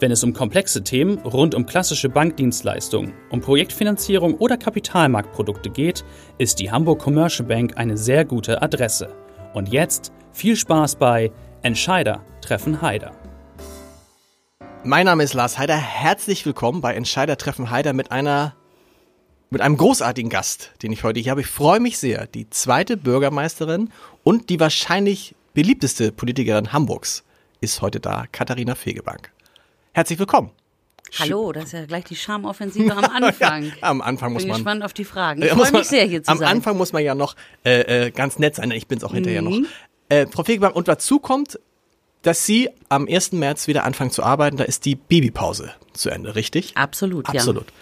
Wenn es um komplexe Themen rund um klassische Bankdienstleistungen, um Projektfinanzierung oder Kapitalmarktprodukte geht, ist die Hamburg Commercial Bank eine sehr gute Adresse. Und jetzt viel Spaß bei Entscheider treffen Heider. Mein Name ist Lars Heider. Herzlich willkommen bei Entscheider treffen Heider mit einer mit einem großartigen Gast, den ich heute hier habe. Ich freue mich sehr. Die zweite Bürgermeisterin und die wahrscheinlich beliebteste Politikerin Hamburgs ist heute da, Katharina Fegebank. Herzlich willkommen. Hallo, das ist ja gleich die Charmoffensive am Anfang. ja, am Anfang muss Bin man. Bin gespannt auf die Fragen. Ich freue mich sehr hier zu am sein. Am Anfang muss man ja noch äh, äh, ganz nett sein. Ich bin es auch hinterher mhm. noch. Äh, Frau Fegebank, und dazu kommt, dass Sie am 1. März wieder anfangen zu arbeiten. Da ist die Babypause zu Ende, richtig? Absolut, Absolut. Ja.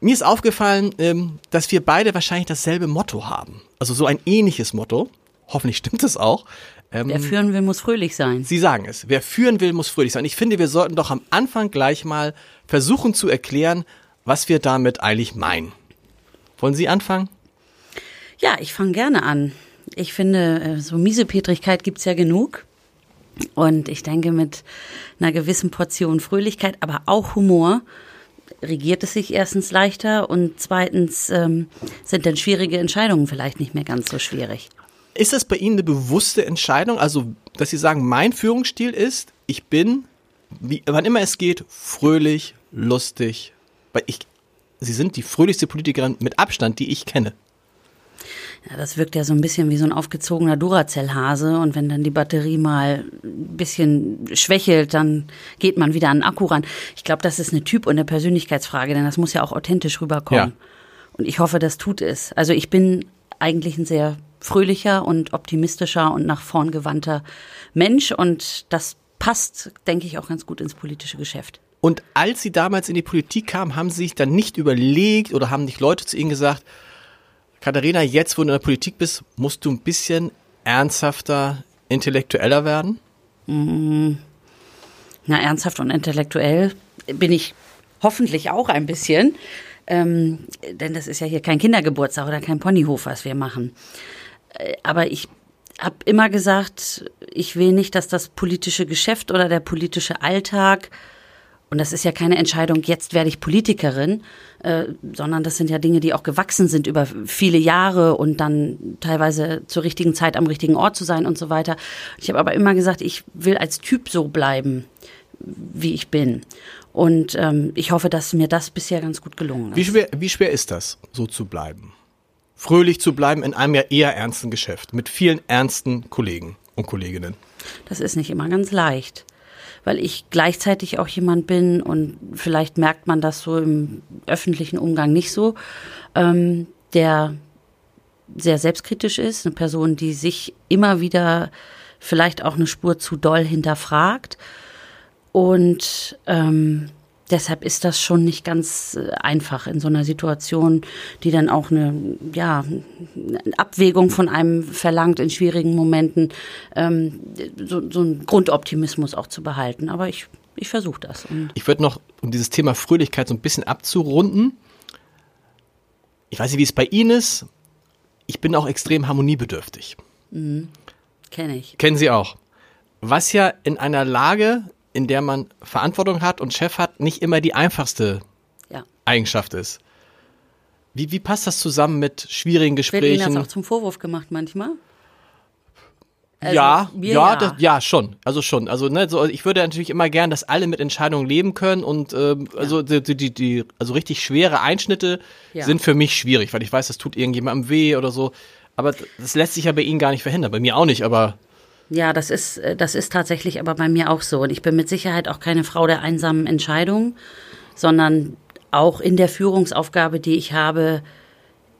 Mir ist aufgefallen, ähm, dass wir beide wahrscheinlich dasselbe Motto haben. Also so ein ähnliches Motto. Hoffentlich stimmt es auch. Ähm, Wer führen will, muss fröhlich sein. Sie sagen es. Wer führen will, muss fröhlich sein. Ich finde, wir sollten doch am Anfang gleich mal versuchen zu erklären, was wir damit eigentlich meinen. Wollen Sie anfangen? Ja, ich fange gerne an. Ich finde, äh, so Miesepetrigkeit gibt's ja genug. Und ich denke, mit einer gewissen Portion Fröhlichkeit, aber auch Humor, regiert es sich erstens leichter und zweitens ähm, sind dann schwierige Entscheidungen vielleicht nicht mehr ganz so schwierig. Ist das bei Ihnen eine bewusste Entscheidung? Also, dass Sie sagen, mein Führungsstil ist, ich bin, wie, wann immer es geht, fröhlich, lustig. Weil ich, Sie sind die fröhlichste Politikerin mit Abstand, die ich kenne. Ja, das wirkt ja so ein bisschen wie so ein aufgezogener Duracell-Hase und wenn dann die Batterie mal ein bisschen schwächelt, dann geht man wieder an den Akku ran. Ich glaube, das ist eine Typ- und eine Persönlichkeitsfrage, denn das muss ja auch authentisch rüberkommen. Ja. Und ich hoffe, das tut es. Also ich bin eigentlich ein sehr fröhlicher und optimistischer und nach vorn gewandter Mensch und das passt, denke ich, auch ganz gut ins politische Geschäft. Und als Sie damals in die Politik kamen, haben Sie sich dann nicht überlegt oder haben nicht Leute zu Ihnen gesagt, Katharina, jetzt wo du in der Politik bist, musst du ein bisschen ernsthafter, intellektueller werden? Mm. Na, ernsthaft und intellektuell bin ich hoffentlich auch ein bisschen. Ähm, denn das ist ja hier kein Kindergeburtstag oder kein Ponyhof, was wir machen. Äh, aber ich habe immer gesagt, ich will nicht, dass das politische Geschäft oder der politische Alltag, und das ist ja keine Entscheidung, jetzt werde ich Politikerin, äh, sondern das sind ja Dinge, die auch gewachsen sind über viele Jahre und dann teilweise zur richtigen Zeit am richtigen Ort zu sein und so weiter. Ich habe aber immer gesagt, ich will als Typ so bleiben, wie ich bin. Und ähm, ich hoffe, dass mir das bisher ganz gut gelungen ist. Wie schwer, wie schwer ist das, so zu bleiben? Fröhlich zu bleiben in einem ja eher ernsten Geschäft mit vielen ernsten Kollegen und Kolleginnen? Das ist nicht immer ganz leicht, weil ich gleichzeitig auch jemand bin und vielleicht merkt man das so im öffentlichen Umgang nicht so, ähm, der sehr selbstkritisch ist, eine Person, die sich immer wieder vielleicht auch eine Spur zu doll hinterfragt und ähm, deshalb ist das schon nicht ganz äh, einfach in so einer Situation, die dann auch eine, ja, Abwägung von einem verlangt in schwierigen Momenten, ähm, so, so einen Grundoptimismus auch zu behalten. Aber ich, ich versuche das. Ich würde noch, um dieses Thema Fröhlichkeit so ein bisschen abzurunden, ich weiß nicht, wie es bei Ihnen ist, ich bin auch extrem harmoniebedürftig. Mhm. Kenne ich. Kennen Sie auch. Was ja in einer Lage in der man Verantwortung hat und Chef hat, nicht immer die einfachste ja. Eigenschaft ist. Wie, wie passt das zusammen mit schwierigen Gesprächen? Wird Ihnen das auch zum Vorwurf gemacht manchmal? Also, ja, ja, ja. Das, ja, schon. Also schon. Also, ne, so, ich würde natürlich immer gern, dass alle mit Entscheidungen leben können und ähm, ja. also die, die, die, also richtig schwere Einschnitte ja. sind für mich schwierig, weil ich weiß, das tut irgendjemandem weh oder so. Aber das lässt sich ja bei Ihnen gar nicht verhindern. Bei mir auch nicht, aber ja, das ist, äh, das ist tatsächlich aber bei mir auch so. Und ich bin mit Sicherheit auch keine Frau der einsamen Entscheidung, sondern auch in der Führungsaufgabe, die ich habe,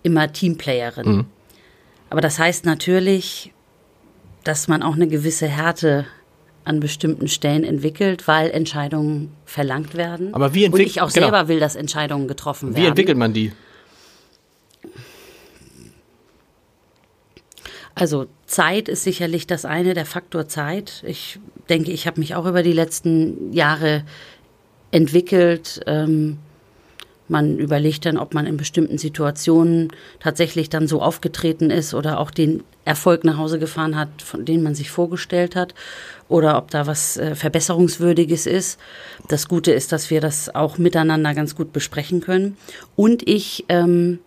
immer Teamplayerin. Mhm. Aber das heißt natürlich, dass man auch eine gewisse Härte an bestimmten Stellen entwickelt, weil Entscheidungen verlangt werden. Aber wie Und entwick- ich auch genau. selber will, dass Entscheidungen getroffen Wie werden. entwickelt man die? Also Zeit ist sicherlich das eine, der Faktor Zeit. Ich denke, ich habe mich auch über die letzten Jahre entwickelt. Ähm, man überlegt dann, ob man in bestimmten Situationen tatsächlich dann so aufgetreten ist oder auch den Erfolg nach Hause gefahren hat, von dem man sich vorgestellt hat, oder ob da was äh, Verbesserungswürdiges ist. Das Gute ist, dass wir das auch miteinander ganz gut besprechen können. Und ich ähm,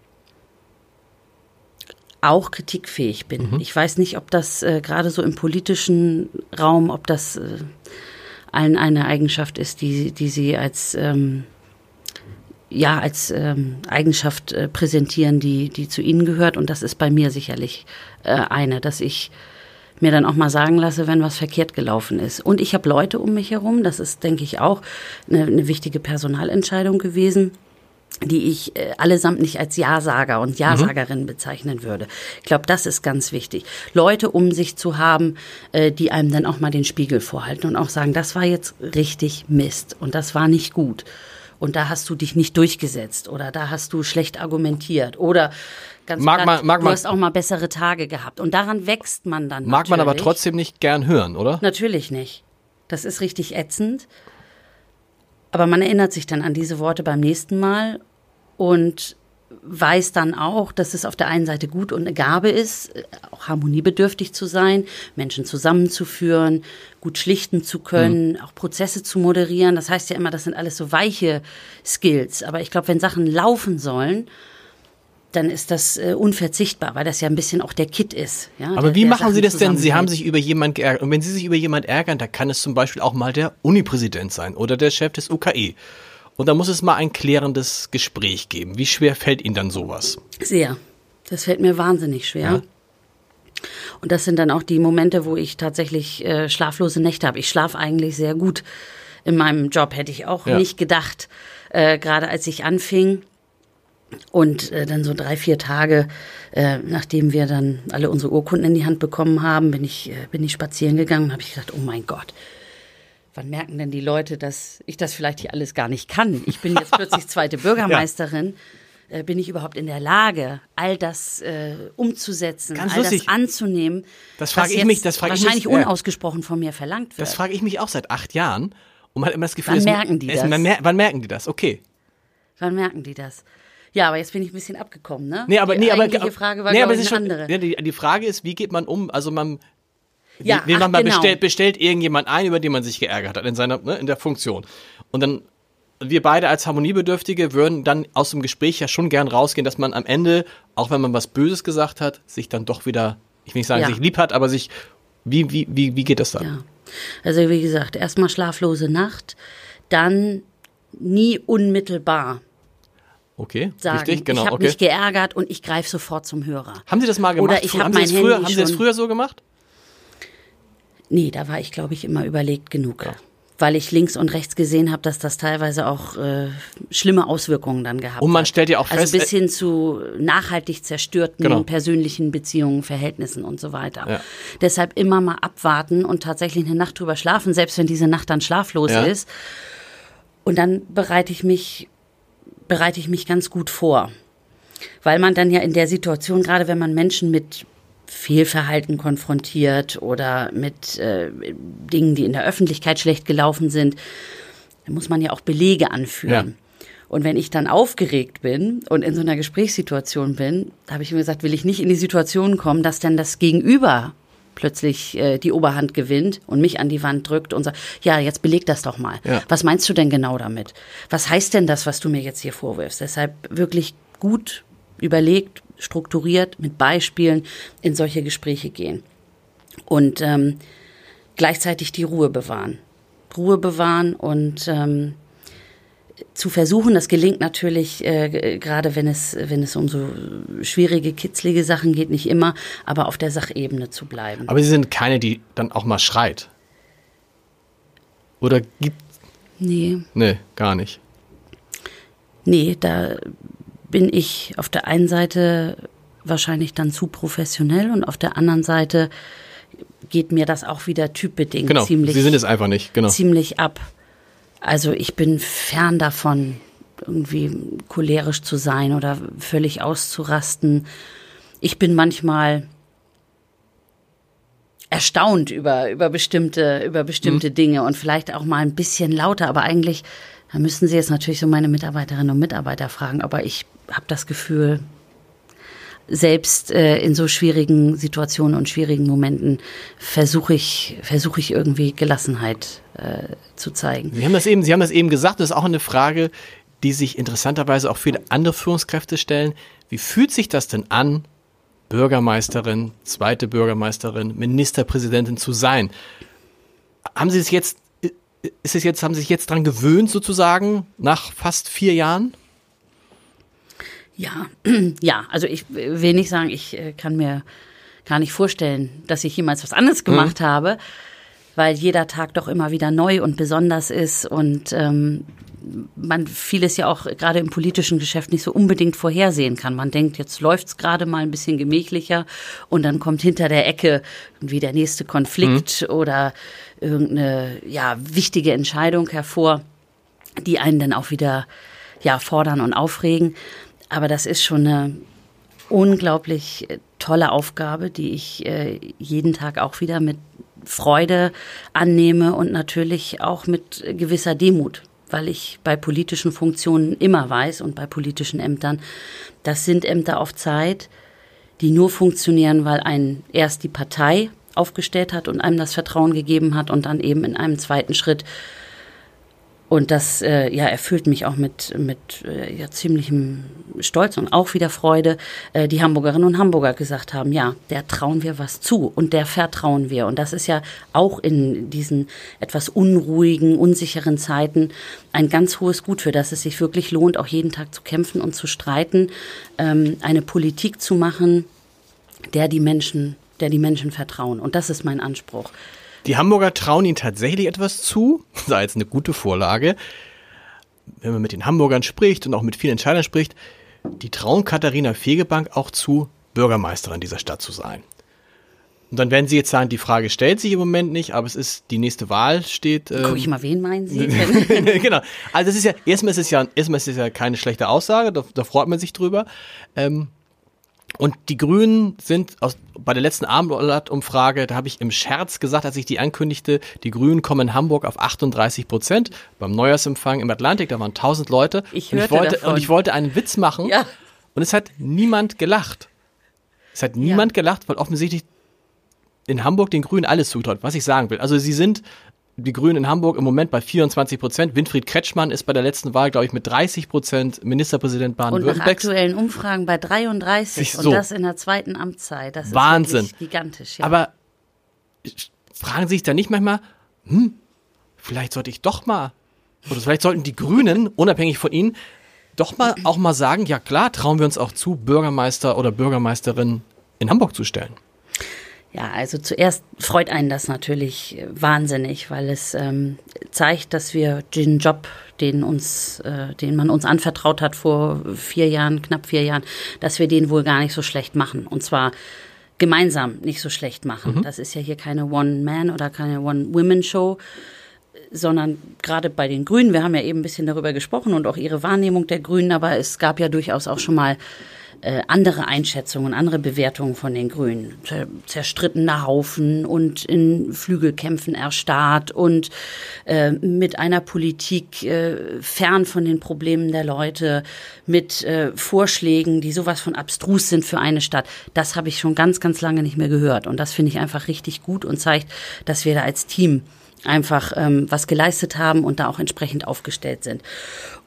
auch kritikfähig bin. Ich weiß nicht, ob das äh, gerade so im politischen Raum, ob das äh, allen eine Eigenschaft ist, die, die sie als ähm, ja als ähm, Eigenschaft äh, präsentieren, die, die zu ihnen gehört. Und das ist bei mir sicherlich äh, eine, dass ich mir dann auch mal sagen lasse, wenn was verkehrt gelaufen ist. Und ich habe Leute um mich herum, das ist, denke ich, auch eine, eine wichtige Personalentscheidung gewesen die ich äh, allesamt nicht als Ja-Sager und Ja-Sagerin bezeichnen würde. Ich glaube, das ist ganz wichtig. Leute um sich zu haben, äh, die einem dann auch mal den Spiegel vorhalten und auch sagen, das war jetzt richtig Mist und das war nicht gut. Und da hast du dich nicht durchgesetzt oder da hast du schlecht argumentiert oder ganz Mag platt, man- mag du hast auch mal bessere Tage gehabt. Und daran wächst man dann Mag man aber natürlich. trotzdem nicht gern hören, oder? Natürlich nicht. Das ist richtig ätzend. Aber man erinnert sich dann an diese Worte beim nächsten Mal und weiß dann auch, dass es auf der einen Seite gut und eine Gabe ist, äh, auch harmoniebedürftig zu sein, Menschen zusammenzuführen, gut schlichten zu können, auch Prozesse zu moderieren. Das heißt ja immer, das sind alles so weiche Skills. Aber ich glaube, wenn Sachen laufen sollen, dann ist das äh, unverzichtbar, weil das ja ein bisschen auch der Kit ist. Ja, Aber der- wie der machen Sie Sachen das denn? Sie haben sich über jemand geärgert. Und wenn Sie sich über jemand ärgern, da kann es zum Beispiel auch mal der Unipräsident sein oder der Chef des UKE. Und da muss es mal ein klärendes Gespräch geben. Wie schwer fällt Ihnen dann sowas? Sehr. Das fällt mir wahnsinnig schwer. Und das sind dann auch die Momente, wo ich tatsächlich äh, schlaflose Nächte habe. Ich schlafe eigentlich sehr gut in meinem Job, hätte ich auch Ja. nicht gedacht, äh, gerade als ich anfing. Und äh, dann so drei, vier Tage, äh, nachdem wir dann alle unsere Urkunden in die Hand bekommen haben, bin ich, äh, bin ich spazieren gegangen und habe ich gedacht, oh mein Gott, wann merken denn die Leute, dass ich das vielleicht hier alles gar nicht kann? Ich bin jetzt plötzlich zweite Bürgermeisterin. Äh, Bin ich überhaupt in der Lage, all das äh, umzusetzen, Ganz all lustig. das anzunehmen? Das frage was ich mich- das frage ich mich- wahrscheinlich ja. unausgesprochen von mir verlangt wird. Das frage ich mich auch seit acht Jahren. Und man hat immer das Gefühl, Wann es- merken die es, das? Man wann merken die das? Okay. Wann merken die das? Ja, aber jetzt bin ich ein bisschen abgekommen, ne? Nee, aber, die nee, aber, Frage war, nee, aber eine schon, andere. ja, die, die Frage ist, wie geht man um? Also man, Ja, wie, wie ach, man genau. bestellt, bestellt irgendjemand ein, über den man sich geärgert hat in seiner, ne, in der Funktion. Und dann wir beide als Harmoniebedürftige würden dann aus dem Gespräch ja schon gern rausgehen, dass man am Ende, auch wenn man was Böses gesagt hat, sich dann doch wieder, ich will nicht sagen, Ja. sich lieb hat, aber sich, wie, wie, wie, wie geht das dann? Ja. Also wie gesagt, erstmal schlaflose Nacht, dann nie unmittelbar Okay, sagen, richtig, genau, ich habe okay. mich geärgert und ich greife sofort zum Hörer. Haben Sie das mal gemacht? Oder ich Früher- hab haben Sie mein das früher, Handy haben Sie das früher so gemacht? Nee, da war ich, glaube ich, immer überlegt genug. Weil ich links und rechts gesehen habe, dass das teilweise auch äh, schlimme Auswirkungen dann gehabt hat. Und man stellt ja auch also fest, bis hin zu nachhaltig zerstörten Genau. persönlichen Beziehungen, Verhältnissen und so weiter. Ja. Deshalb immer mal abwarten und tatsächlich eine Nacht drüber schlafen, selbst wenn diese Nacht dann schlaflos Ja. ist. Und dann bereite ich mich, bereite ich mich ganz gut vor. Weil man dann ja in der Situation, gerade wenn man Menschen mit Fehlverhalten konfrontiert oder mit äh, Dingen, die in der Öffentlichkeit schlecht gelaufen sind, dann muss man ja auch Belege anführen. Ja. Und wenn ich dann aufgeregt bin und in so einer Gesprächssituation bin, habe ich mir gesagt, will ich nicht in die Situation kommen, dass dann das Gegenüber plötzlich äh, die Oberhand gewinnt und mich an die Wand drückt und sagt, ja, jetzt beleg das doch mal. Ja. Was meinst du denn genau damit? Was heißt denn das, was du mir jetzt hier vorwirfst? Deshalb wirklich gut überlegt, strukturiert, mit Beispielen in solche Gespräche gehen. Und ähm, gleichzeitig die Ruhe bewahren. Ruhe bewahren und ähm, zu versuchen, das gelingt natürlich äh, gerade, wenn es, wenn es um so schwierige, kitzlige Sachen geht, nicht immer, aber auf der Sachebene zu bleiben. Aber Sie sind keine, die dann auch mal schreit. Oder gibt, nee, nee, gar nicht. nee, da bin ich auf der einen Seite wahrscheinlich dann zu professionell und auf der anderen Seite geht mir das auch wieder typbedingt genau, ziemlich. Sie sind es einfach nicht, genau. Ziemlich ab. Also ich bin fern davon, irgendwie cholerisch zu sein oder völlig auszurasten. Ich bin manchmal erstaunt über, über bestimmte, über bestimmte mhm. Dinge und vielleicht auch mal ein bisschen lauter, aber eigentlich, da müssten Sie jetzt natürlich so meine Mitarbeiterinnen und Mitarbeiter fragen, aber ich habe das Gefühl, selbst äh, in so schwierigen Situationen und schwierigen Momenten versuche ich, versuche ich irgendwie Gelassenheit äh, zu zeigen. Sie haben das eben, Sie haben das eben gesagt, das ist auch eine Frage, die sich interessanterweise auch viele andere Führungskräfte stellen. Wie fühlt sich das denn an, Bürgermeisterin, zweite Bürgermeisterin, Ministerpräsidentin zu sein? Haben Sie es jetzt, ist es jetzt, haben Sie sich jetzt dran gewöhnt sozusagen nach fast vier Jahren? Ja, ja, also ich will nicht sagen, ich äh, kann mir gar nicht vorstellen, dass ich jemals was anderes mhm. gemacht mhm. habe, weil jeder Tag doch immer wieder neu und besonders ist und ähm, man vieles ja auch gerade im politischen Geschäft nicht so unbedingt vorhersehen kann. Man denkt, jetzt läuft's gerade mal ein bisschen gemächlicher und dann kommt hinter der Ecke irgendwie der nächste Konflikt mhm. oder irgendeine ja wichtige Entscheidung hervor, die einen dann auch wieder ja fordern und aufregen. Aber das ist schon eine unglaublich äh, tolle Aufgabe, die ich äh, jeden Tag auch wieder mit Freude annehme und natürlich auch mit gewisser Demut, weil ich bei politischen Funktionen immer weiß und bei politischen Ämtern, das sind Ämter auf Zeit, die nur funktionieren, weil ein erst die Partei aufgestellt hat und einem das Vertrauen gegeben hat und dann eben in einem zweiten Schritt und das äh, ja, erfüllt mich auch mit, mit äh, ja, ziemlichem Stolz und auch wieder Freude, äh, die Hamburgerinnen und Hamburger gesagt haben, ja, der trauen wir was zu und der vertrauen wir. Und das ist ja auch in diesen etwas unruhigen, unsicheren Zeiten ein ganz hohes Gut, für das es sich wirklich lohnt, auch jeden Tag zu kämpfen und zu streiten, ähm, eine Politik zu machen, der die Menschen, der die Menschen vertrauen. Und das ist mein Anspruch. Die Hamburger trauen ihnen tatsächlich etwas zu. Sei jetzt eine gute Vorlage. Wenn man mit den Hamburgern spricht und auch mit vielen Entscheidern spricht, die trauen Katharina Fegebank auch zu, Bürgermeisterin dieser Stadt zu sein. Und dann werden Sie jetzt sagen, die Frage stellt sich im Moment nicht, aber es ist die nächste Wahl steht. Ähm, Guck ich mal, wen meinen Sie? genau. Also das ist ja erstmal ist es ja erstmal ist es ja keine schlechte Aussage, da, da freut man sich drüber. Ähm, und die Grünen sind aus, bei der letzten Abendblatt-Umfrage, da habe ich im Scherz gesagt, als ich die ankündigte, die Grünen kommen in Hamburg auf 38 Prozent. Beim Neujahrsempfang im Atlantik, da waren 1000 Leute. Ich, und ich wollte Und ich wollte einen Witz machen. Ja. Und es hat niemand gelacht. Es hat niemand ja. gelacht, weil offensichtlich in Hamburg den Grünen alles zutraut, was ich sagen will. Also sie sind die Grünen in Hamburg im Moment bei 24 Prozent. Winfried Kretschmann ist bei der letzten Wahl, glaube ich, mit 30 Prozent Ministerpräsident Baden-Württemberg. Und nach aktuellen Umfragen bei 33 so. und das in der zweiten Amtszeit. Das Wahnsinn. ist gigantisch. Ja. Aber fragen Sie sich da nicht manchmal, hm, vielleicht sollte ich doch mal, oder vielleicht sollten die Grünen, unabhängig von Ihnen, doch mal auch mal sagen, ja klar, trauen wir uns auch zu, Bürgermeister oder Bürgermeisterin in Hamburg zu stellen. Ja, also zuerst freut einen das natürlich wahnsinnig, weil es ähm, zeigt, dass wir den Job, den uns, äh, den man uns anvertraut hat vor vier Jahren, knapp vier Jahren, dass wir den wohl gar nicht so schlecht machen. Und zwar gemeinsam nicht so schlecht machen. Mhm. Das ist ja hier keine One-Man- oder keine One-Women-Show, sondern gerade bei den Grünen, wir haben ja eben ein bisschen darüber gesprochen und auch ihre Wahrnehmung der Grünen, aber es gab ja durchaus auch schon mal äh, andere Einschätzungen, andere Bewertungen von den Grünen. Zerstrittener Haufen und in Flügelkämpfen erstarrt und äh, mit einer Politik äh, fern von den Problemen der Leute, mit äh, Vorschlägen, die sowas von abstrus sind für eine Stadt. Das habe ich schon ganz, ganz lange nicht mehr gehört. Und das finde ich einfach richtig gut und zeigt, dass wir da als Team einfach ähm, was geleistet haben und da auch entsprechend aufgestellt sind.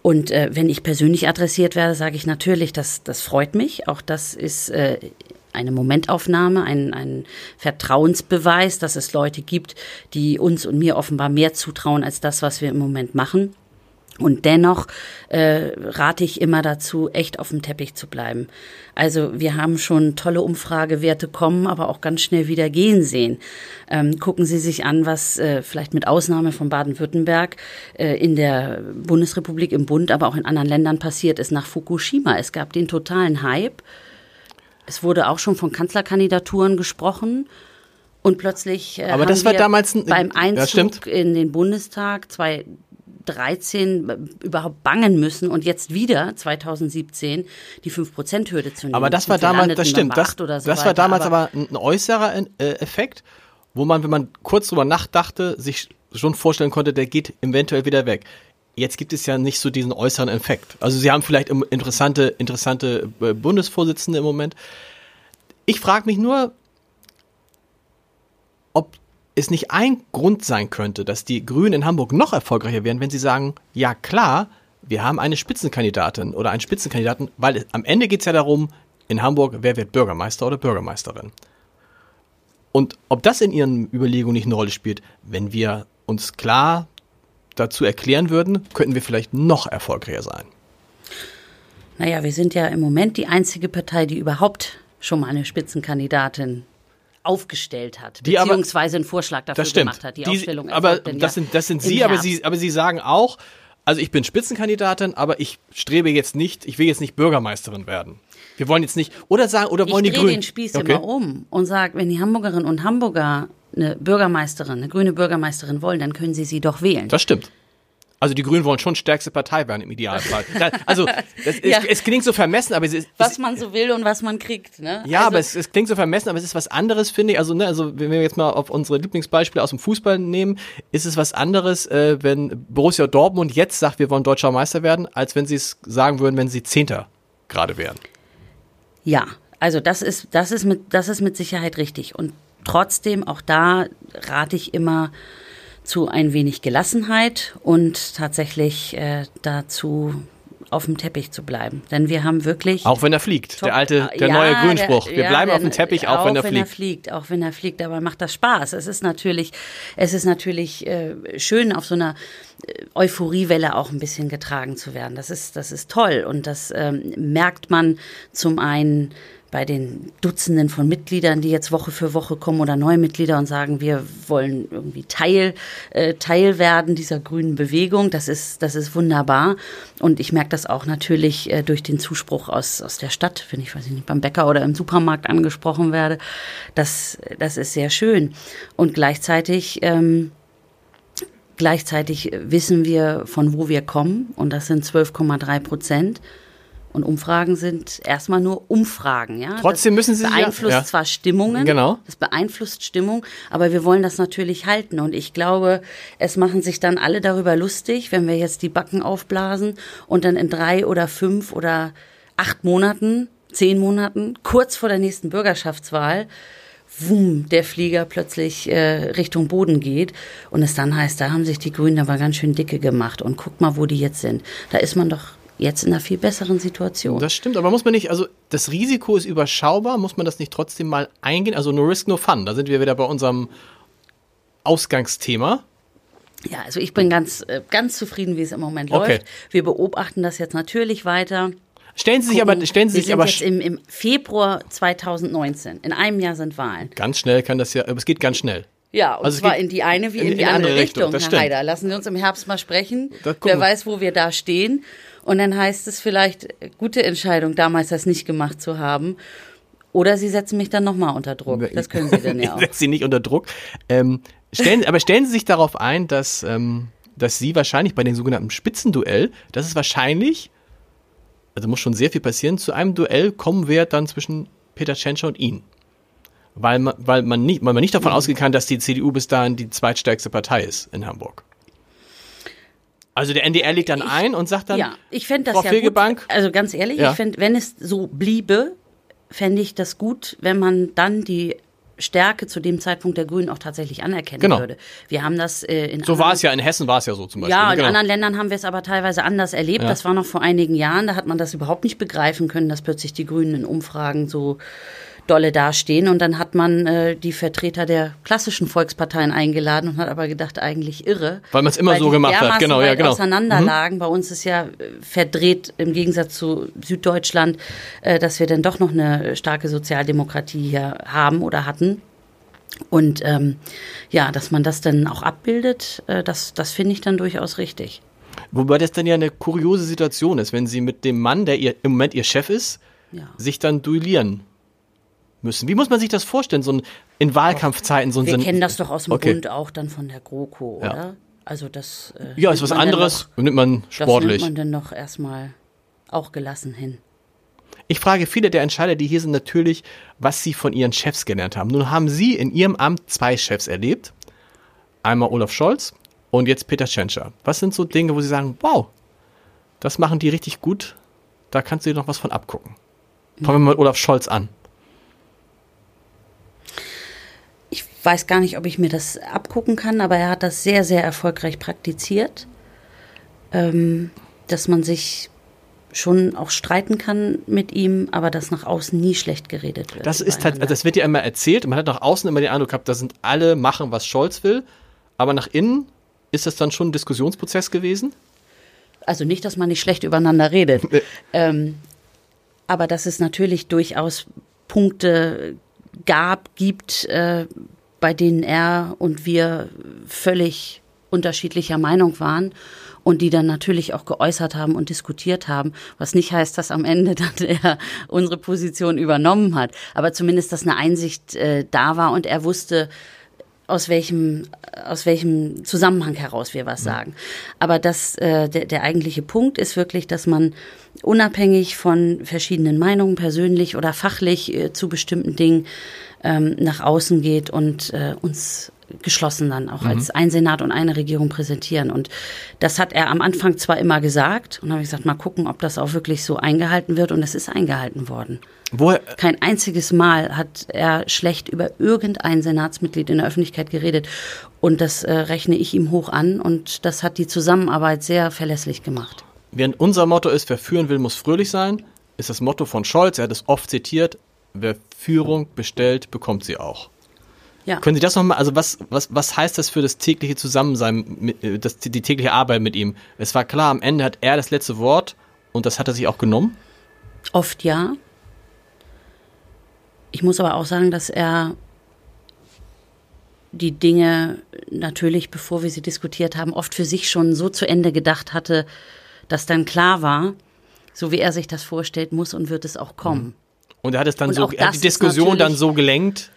Und äh, wenn ich persönlich adressiert werde, sage ich natürlich, das, das freut mich. Auch das ist äh, eine Momentaufnahme, ein, ein Vertrauensbeweis, dass es Leute gibt, die uns und mir offenbar mehr zutrauen als das, was wir im Moment machen. Und dennoch äh, rate ich immer dazu, echt auf dem Teppich zu bleiben. Also wir haben schon tolle Umfragewerte kommen, aber auch ganz schnell wieder gehen sehen. Ähm, gucken Sie sich an, was äh, vielleicht mit Ausnahme von Baden-Württemberg äh, in der Bundesrepublik, im Bund, aber auch in anderen Ländern passiert ist nach Fukushima. Es gab den totalen Hype. Es wurde auch schon von Kanzlerkandidaturen gesprochen. Und plötzlich äh, Aber das war damals ein- beim Einzug in den Bundestag 2013 äh, überhaupt bangen müssen und jetzt wieder 2017 die 5%-Hürde zu nehmen. Aber das war damals, das stimmt, das, so das war damals aber, ein äußerer äh, Effekt, wo man, wenn man kurz drüber nachdachte, sich schon vorstellen konnte, der geht eventuell wieder weg. Jetzt gibt es ja nicht so diesen äußeren Effekt. Also sie haben vielleicht interessante, interessante äh, Bundesvorsitzende im Moment. Ich frage mich nur, ob es nicht ein Grund sein könnte, dass die Grünen in Hamburg noch erfolgreicher wären, wenn sie sagen, ja klar, wir haben eine Spitzenkandidatin oder einen Spitzenkandidaten, weil am Ende geht es ja darum, in Hamburg, wer wird Bürgermeister oder Bürgermeisterin. Und ob das in ihren Überlegungen nicht eine Rolle spielt, wenn wir uns klar dazu erklären würden, könnten wir vielleicht noch erfolgreicher sein. Naja, wir sind ja im Moment die einzige Partei, die überhaupt schon mal eine Spitzenkandidatin aufgestellt hat, Die aber- beziehungsweise einen Vorschlag dafür gemacht hat. Die, Die- Aufstellung aber das sind, das sind Sie, aber. Sie, aber Sie sagen auch, also ich bin Spitzenkandidatin, aber ich strebe jetzt nicht, ich will jetzt nicht Bürgermeisterin werden. Wir wollen jetzt nicht, oder sagen, oder wollen ich die Grünen. den Spieß Okay. immer um und sage, wenn die Hamburgerinnen und Hamburger eine Bürgermeisterin, eine grüne Bürgermeisterin wollen, dann können sie sie doch wählen. Das stimmt. Also die Grünen wollen schon stärkste Partei werden im Idealfall. Also das, Ja. es, es klingt so vermessen, aber es ist, was es, man so will und was man kriegt. Ne? ja, Also, aber es, es klingt so vermessen, aber es ist was anderes, finde ich. Also, ne, also wenn wir jetzt mal auf unsere Lieblingsbeispiele aus dem Fußball nehmen, ist es was anderes, äh, wenn Borussia Dortmund jetzt sagt, wir wollen deutscher Meister werden, als wenn sie es sagen würden, wenn sie Zehnter gerade wären. Ja, also das ist, das ist mit, das ist mit Sicherheit richtig. Und trotzdem, auch da rate ich immer zu ein wenig Gelassenheit und tatsächlich äh, dazu auf dem Teppich zu bleiben. Denn wir haben wirklich. Auch wenn er fliegt. Top- Der alte, der Ja, neue Grünspruch. der- wir ja, bleiben der- auf dem Teppich, auch, wenn er wenn fliegt. er fliegt. Auch wenn er fliegt, dabei macht das Spaß. Es ist natürlich, es ist natürlich äh, schön, auf so einer äh, Euphoriewelle auch ein bisschen getragen zu werden. Das ist, das ist toll und das ähm, merkt man zum einen bei den Dutzenden von Mitgliedern, die jetzt Woche für Woche kommen oder neue Mitglieder und sagen, wir wollen irgendwie Teil, äh, Teil werden dieser grünen Bewegung. Das ist, das ist wunderbar. Und ich merke das auch natürlich äh, durch den Zuspruch aus, aus der Stadt, wenn ich, weiß ich nicht, beim Bäcker oder im Supermarkt angesprochen werde. Das, das ist sehr schön. Und gleichzeitig, ähm, gleichzeitig wissen wir, von wo wir kommen. Und das sind 12,3 Prozent. Und Umfragen sind erstmal nur Umfragen, ja. Trotzdem müssen sie das sich ja- beeinflusst ja. zwar Stimmungen, Genau. das beeinflusst Stimmung, aber wir wollen das natürlich halten. Und ich glaube, es machen sich dann alle darüber lustig, wenn wir jetzt die Backen aufblasen und dann in drei oder fünf oder acht Monaten, zehn Monaten, kurz vor der nächsten Bürgerschaftswahl, wumm, der Flieger plötzlich äh, Richtung Boden geht und es dann heißt, da haben sich die Grünen aber ganz schön dicke gemacht und guck mal, wo die jetzt sind. Da ist man doch jetzt in einer viel besseren Situation. Das stimmt, aber muss man nicht, also das Risiko ist überschaubar, muss man das nicht trotzdem mal eingehen? Also no risk, no fun. Da sind wir wieder bei unserem Ausgangsthema. Ja, also ich bin ganz, äh, ganz zufrieden, wie es im Moment Okay. läuft. Wir beobachten das jetzt natürlich weiter. Stellen Sie sich Gucken. aber, stellen Sie wir sich sind aber jetzt im, im Februar 2019. In einem Jahr sind Wahlen. ganz schnell kann das ja, aber es geht ganz schnell. Ja, und Also zwar in die eine wie in, in- die andere, andere Richtung, Richtung, Herr stimmt. Haider. Lassen Sie uns im Herbst mal sprechen. Wer weiß, wo wir da stehen. Und dann heißt es vielleicht, gute Entscheidung, damals das nicht gemacht zu haben. Oder Sie setzen mich dann nochmal unter Druck. Das können Sie dann ja auch. Ich setze Sie nicht unter Druck. Ähm, stellen, aber stellen Sie sich darauf ein, dass, ähm, dass Sie wahrscheinlich bei dem sogenannten Spitzenduell, das ist wahrscheinlich, also muss schon sehr viel passieren, zu einem Duell kommen wird dann zwischen Peter Tschentscher und Ihnen. Weil man, weil, man nicht, weil man nicht Mhm. davon ausgehen kann, dass die CDU bis dahin die zweitstärkste Partei ist in Hamburg. Also der NDR legt dann ein und sagt dann, Ja, ich fände das Frau ja Fegebank? gut. Also ganz ehrlich, Ja. ich fände, wenn es so bliebe, fände ich das gut, wenn man dann die Stärke zu dem Zeitpunkt der Grünen auch tatsächlich anerkennen Genau. würde. Wir haben das äh, in so war es ja, in Hessen war es ja so zum Beispiel. Ja, ne? in Genau. anderen Ländern haben wir es aber teilweise anders erlebt. Ja. Das war noch vor einigen Jahren. Da hat man das überhaupt nicht begreifen können, dass plötzlich die Grünen in Umfragen so dolle dastehen. Und dann hat man äh, die Vertreter der klassischen Volksparteien eingeladen und hat aber gedacht, eigentlich irre. Weil man's immer weil so gemacht hat. Genau, ja, genau. Auseinanderlagen. Bei uns ist ja äh, verdreht im Gegensatz zu Süddeutschland, äh, dass wir dann doch noch eine starke Sozialdemokratie hier haben oder hatten. Und ähm, ja, dass man das dann auch abbildet, äh, das, das finde ich dann durchaus richtig. Wobei das dann ja eine kuriose Situation ist, wenn sie mit dem Mann, der ihr, im Moment ihr Chef ist, Ja. sich dann duellieren müssen. Wie muss man sich das vorstellen, so ein, in Wahlkampfzeiten so ein Wir ein- kennen das doch aus dem okay. Bund auch dann von der GroKo, Ja. oder? Also das äh, Ja, ist was anderes Noch, nimmt man das sportlich. nimmt man dann noch erstmal auch gelassen hin. Ich frage viele der Entscheider, die hier sind, natürlich, was sie von ihren Chefs gelernt haben. Nun haben sie in ihrem Amt zwei Chefs erlebt. Einmal Olaf Scholz und jetzt Peter Tschentscher. Was sind so Dinge, wo sie sagen, wow, das machen die richtig gut, da kannst du dir noch was von abgucken. Fangen wir mit Olaf Scholz an. Ich weiß gar nicht, ob ich mir das abgucken kann, aber er hat das sehr, sehr erfolgreich praktiziert, ähm, dass man sich schon auch streiten kann mit ihm, aber dass nach außen nie schlecht geredet wird. Das ist halt, das wird ja immer erzählt. Man hat nach außen immer den Eindruck gehabt, da sind alle machen, was Scholz will. Aber nach innen ist das dann schon ein Diskussionsprozess gewesen? Also nicht, dass man nicht schlecht übereinander redet. Nee. ähm, aber dass es natürlich durchaus Punkte gab, gibt, äh, bei denen er und wir völlig unterschiedlicher Meinung waren und die dann natürlich auch geäußert haben und diskutiert haben, was nicht heißt, dass am Ende dann er unsere Position übernommen hat, aber zumindest, dass eine Einsicht äh, da war und er wusste, aus welchem, aus welchem Zusammenhang heraus wir was sagen. Aber das, äh, der, der eigentliche Punkt ist wirklich, dass man unabhängig von verschiedenen Meinungen, persönlich oder fachlich äh, zu bestimmten Dingen ähm, nach außen geht und äh, uns geschlossen dann auch als ein Senat und eine Regierung präsentieren. Und das hat er am Anfang zwar immer gesagt, und habe ich gesagt, mal gucken, ob das auch wirklich so eingehalten wird. Und es ist eingehalten worden. Woher, Kein einziges Mal hat er schlecht über irgendein Senatsmitglied in der Öffentlichkeit geredet. Und das äh, rechne ich ihm hoch an. Und das hat die Zusammenarbeit sehr verlässlich gemacht. während unser Motto ist, wer führen will, muss fröhlich sein, ist das Motto von Scholz, er hat es oft zitiert, wer Führung bestellt, bekommt sie auch. Ja. Können Sie das nochmal, also was, was, was heißt das für das tägliche Zusammensein, äh, das, die tägliche Arbeit mit ihm? Es war klar, am Ende hat er das letzte Wort und das hat er sich auch genommen. Oft ja. Ich muss aber auch sagen, dass er die Dinge natürlich, bevor wir sie diskutiert haben, oft für sich schon so zu Ende gedacht hatte, dass dann klar war, so wie er sich das vorstellt, muss und wird es auch kommen. Und er hat es dann Und so, er hat die Diskussion dann so gelenkt.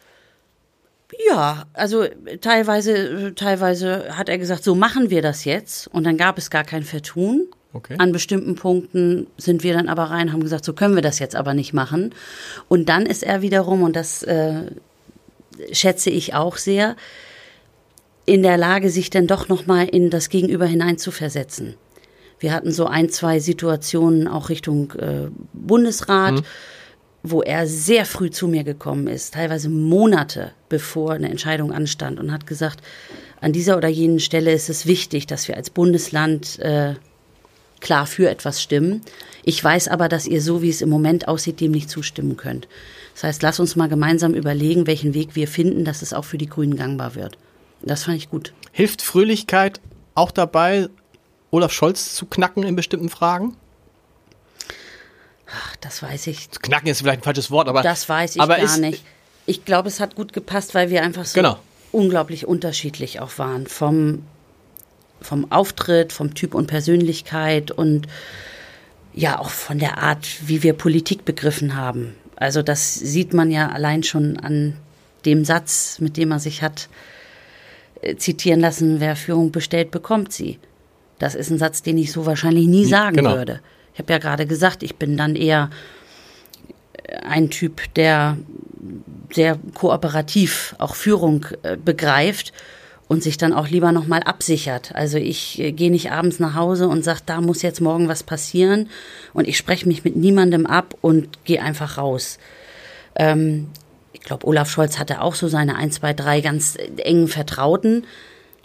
Ja, also äh, teilweise, teilweise hat er gesagt, so machen wir das jetzt. Und dann gab es gar kein Vertun. Okay. An bestimmten Punkten sind wir dann aber rein, haben gesagt, so können wir das jetzt aber nicht machen. Und dann ist er wiederum, und das äh, schätze ich auch sehr, in der Lage, sich dann doch nochmal in das Gegenüber hineinzuversetzen. Wir hatten so ein, zwei Situationen auch Richtung äh, Bundesrat, wo er sehr früh zu mir gekommen ist, teilweise Monate bevor eine Entscheidung anstand und hat gesagt, an dieser oder jenen Stelle ist es wichtig, dass wir als Bundesland äh, klar für etwas stimmen. Ich weiß aber, dass ihr so, wie es im Moment aussieht, dem nicht zustimmen könnt. Das heißt, lass uns mal gemeinsam überlegen, welchen Weg wir finden, dass es auch für die Grünen gangbar wird. Das fand ich gut. Hilft Fröhlichkeit auch dabei, Olaf Scholz zu knacken in bestimmten Fragen? Ach, das weiß ich. Knacken ist vielleicht ein falsches Wort, aber. Das weiß ich aber gar ist, nicht. Ich glaube, es hat gut gepasst, weil wir einfach so Genau. unglaublich unterschiedlich auch waren. Vom, vom Auftritt, vom Typ und Persönlichkeit und ja auch von der Art, wie wir Politik begriffen haben. Also das sieht man ja allein schon an dem Satz, mit dem er sich hat äh, zitieren lassen, wer Führung bestellt, bekommt sie. Das ist ein Satz, den ich so wahrscheinlich nie sagen genau. würde. Ich habe ja gerade gesagt, ich bin dann eher äh, ein Typ, der sehr kooperativ auch Führung äh, begreift und sich dann auch lieber nochmal absichert. Also ich äh, gehe nicht abends nach Hause und sage, da muss jetzt morgen was passieren und ich spreche mich mit niemandem ab und gehe einfach raus. Ähm, ich glaube, Olaf Scholz hatte auch so seine ein, zwei, drei ganz engen Vertrauten.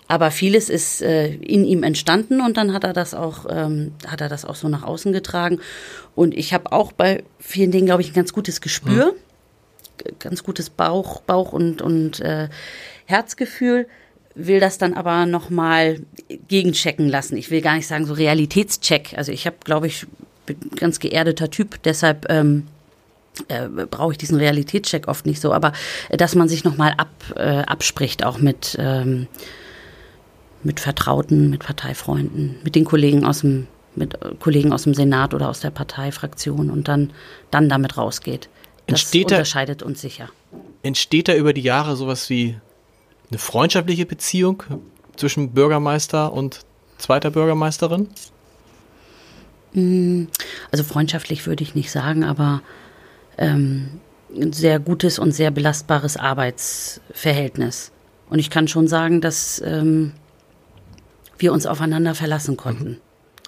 Aber vieles ist äh, in ihm entstanden und dann hat er das auch, ähm, hat er das auch so nach außen getragen. Und ich habe auch bei vielen Dingen, glaube ich, ein ganz gutes Gespür, g- ganz gutes Bauch, Bauch und, und äh, Herzgefühl, will das dann aber nochmal gegenchecken lassen. Ich will gar nicht sagen so Realitätscheck. Also ich habe, glaube ich, bin ein ganz geerdeter Typ, deshalb ähm, äh, brauche ich diesen Realitätscheck oft nicht so, aber äh, dass man sich nochmal ab, äh, abspricht, auch mit, ähm, mit Vertrauten, mit Parteifreunden, mit den Kollegen aus dem, mit äh, Kollegen aus dem Senat oder aus der Parteifraktion und dann, dann damit rausgeht. Das Entsteht da- unterscheidet uns sicher. Entsteht da über die Jahre sowas wie eine freundschaftliche Beziehung zwischen Bürgermeister und zweiter Bürgermeisterin? Also freundschaftlich würde ich nicht sagen, aber ähm, ein sehr gutes und sehr belastbares Arbeitsverhältnis. Und ich kann schon sagen, dass ähm, wir uns aufeinander verlassen konnten.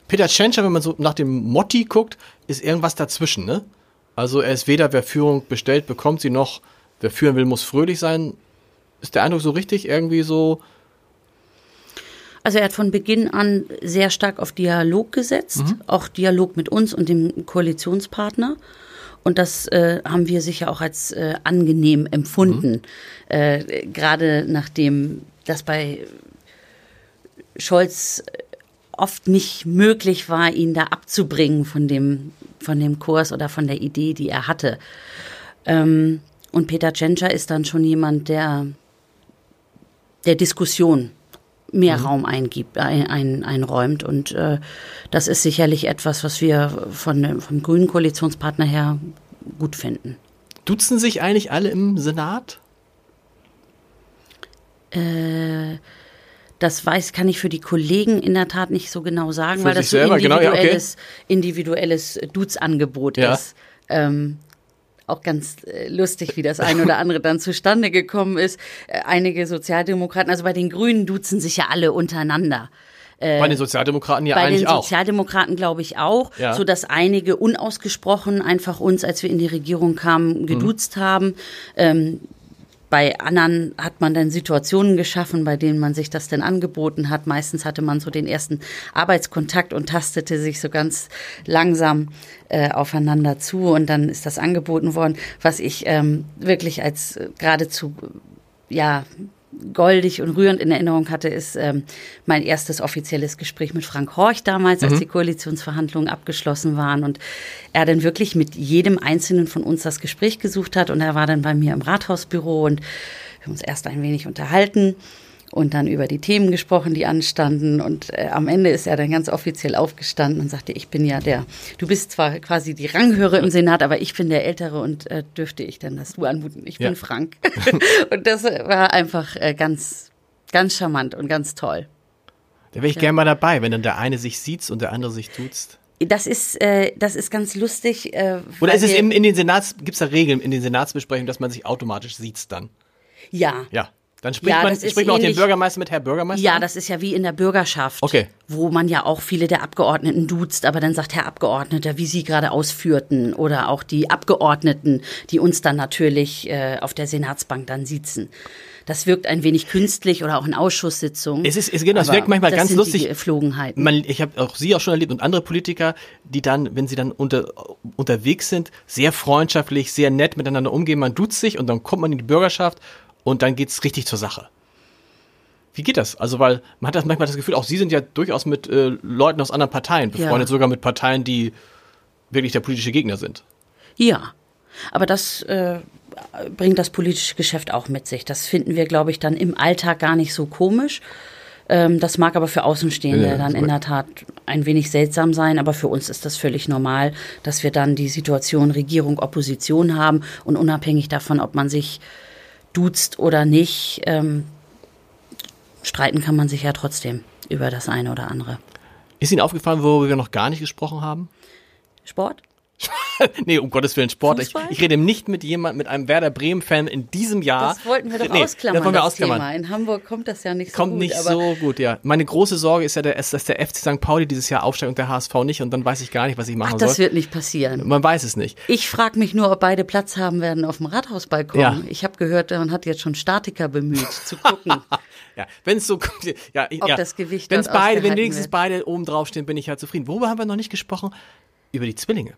Peter Tschentscher, wenn man so nach dem Motti guckt, ist irgendwas dazwischen, ne? Also er ist weder, wer Führung bestellt, bekommt sie, noch wer führen will, muss fröhlich sein. Ist der Eindruck so richtig irgendwie so, Also er hat von Beginn an sehr stark auf Dialog gesetzt, auch Dialog mit uns und dem Koalitionspartner. Und das äh, haben wir sicher auch als äh, angenehm empfunden. Äh, Gerade nachdem das bei Scholz oft nicht möglich war, ihn da abzubringen von dem, von dem Kurs oder von der Idee, die er hatte. Ähm, und Peter Tschentscher ist dann schon jemand, der der Diskussion mehr Raum eingibt, ein, ein, einräumt. Und äh, das ist sicherlich etwas, was wir von, vom grünen Koalitionspartner her gut finden. duzen sich eigentlich alle im Senat? Das weiß, kann ich für die Kollegen in der Tat nicht so genau sagen, Für weil das so selber, genau, ja, okay. individuelles, individuelles Duz-Angebot Ja. ist. Ähm, auch ganz äh, lustig, wie das ein oder andere dann zustande gekommen ist. Äh, einige Sozialdemokraten, also bei den Grünen duzen sich ja alle untereinander. Bei den Sozialdemokraten ja Bei eigentlich den auch. Sozialdemokraten glaube ich auch, Ja. so dass einige unausgesprochen einfach uns, als wir in die Regierung kamen, geduzt haben. Ähm, bei anderen hat man dann Situationen geschaffen, bei denen man sich das dann angeboten hat. Meistens hatte man so den ersten Arbeitskontakt und tastete sich so ganz langsam äh, aufeinander zu und dann ist das angeboten worden, was ich ähm, wirklich als äh, geradezu ja goldig und rührend in Erinnerung hatte, ist ähm, mein erstes offizielles Gespräch mit Frank Horch damals, als die Koalitionsverhandlungen abgeschlossen waren und er dann wirklich mit jedem Einzelnen von uns das Gespräch gesucht hat und er war dann bei mir im Rathausbüro und wir haben uns erst ein wenig unterhalten und dann über die Themen gesprochen, die anstanden und äh, am Ende ist er dann ganz offiziell aufgestanden und sagte, ich bin ja der, du bist zwar quasi die Ranghöhere im Senat, aber ich bin der Ältere und äh, dürfte ich dann das Du anmuten. Ich Ja. bin Frank. und das war einfach äh, ganz, ganz charmant und ganz toll. Da wäre ich gerne mal dabei, wenn dann der eine sich sieht und der andere sich duzt. Das ist, äh, das ist ganz lustig. Äh, Oder ist es im, in den Senats, gibt es da Regeln in den Senatsbesprechungen, dass man sich automatisch sieht dann? Ja. Ja. Dann spricht Ja, man, spricht man auch den Bürgermeister mit Herr Bürgermeister? Ja, an? das ist ja wie in der Bürgerschaft. Okay. Wo man ja auch viele der Abgeordneten duzt, aber dann sagt Herr Abgeordneter, wie Sie gerade ausführten, oder auch die Abgeordneten, die uns dann natürlich äh, auf der Senatsbank dann sitzen. Das wirkt ein wenig künstlich oder auch in Ausschusssitzungen. Es ist- es- genau, es wirkt manchmal ganz lustig. Geflogenheiten. Man, ich habe auch Sie auch schon erlebt und andere Politiker, die dann, wenn sie dann unter, unterwegs sind, sehr freundschaftlich, sehr nett miteinander umgehen. Man duzt sich und dann kommt man in die Bürgerschaft und dann geht's richtig zur Sache. Wie geht das? Also, weil man hat das manchmal das Gefühl, auch Sie sind ja durchaus mit äh, Leuten aus anderen Parteien befreundet, Ja. sogar mit Parteien, die wirklich der politische Gegner sind. Ja, aber das äh, bringt das politische Geschäft auch mit sich. Das finden wir, glaube ich, dann im Alltag gar nicht so komisch. Ähm, das mag aber für Außenstehende Ja, dann in der Tat ein wenig seltsam sein, aber für uns ist das völlig normal, dass wir dann die Situation Regierung, Opposition haben und unabhängig davon, ob man sich duzt oder nicht, ähm, streiten kann man sich ja trotzdem über das eine oder andere. Ist Ihnen aufgefallen, worüber wir noch gar nicht gesprochen haben? Sport? nee, um Gottes Willen, Sport. Ich, ich rede nicht mit jemandem, mit einem Werder Bremen-Fan in diesem Jahr. Das wollten wir doch Nee, ausklammern, Das wollen wir ausklammern. Thema. In Hamburg kommt das ja nicht so Kommt gut. nicht aber so gut, ja. Meine große Sorge ist ja, dass der FC St. Pauli dieses Jahr aufsteigt und der HSV nicht und dann weiß ich gar nicht, was ich machen Ach, das soll. wird nicht passieren. Man weiß es nicht. Ich frage mich nur, ob beide Platz haben werden auf dem Rathausbalkon. Ja. Ich habe gehört, man hat jetzt schon Statiker bemüht, zu gucken. Ja, wenn es so, ja, Ob ja. das Gewicht Wenn's beide, wenn wenigstens wird. beide oben drauf stehen, bin ich halt zufrieden. Worüber haben wir noch nicht gesprochen? Über die Zwillinge.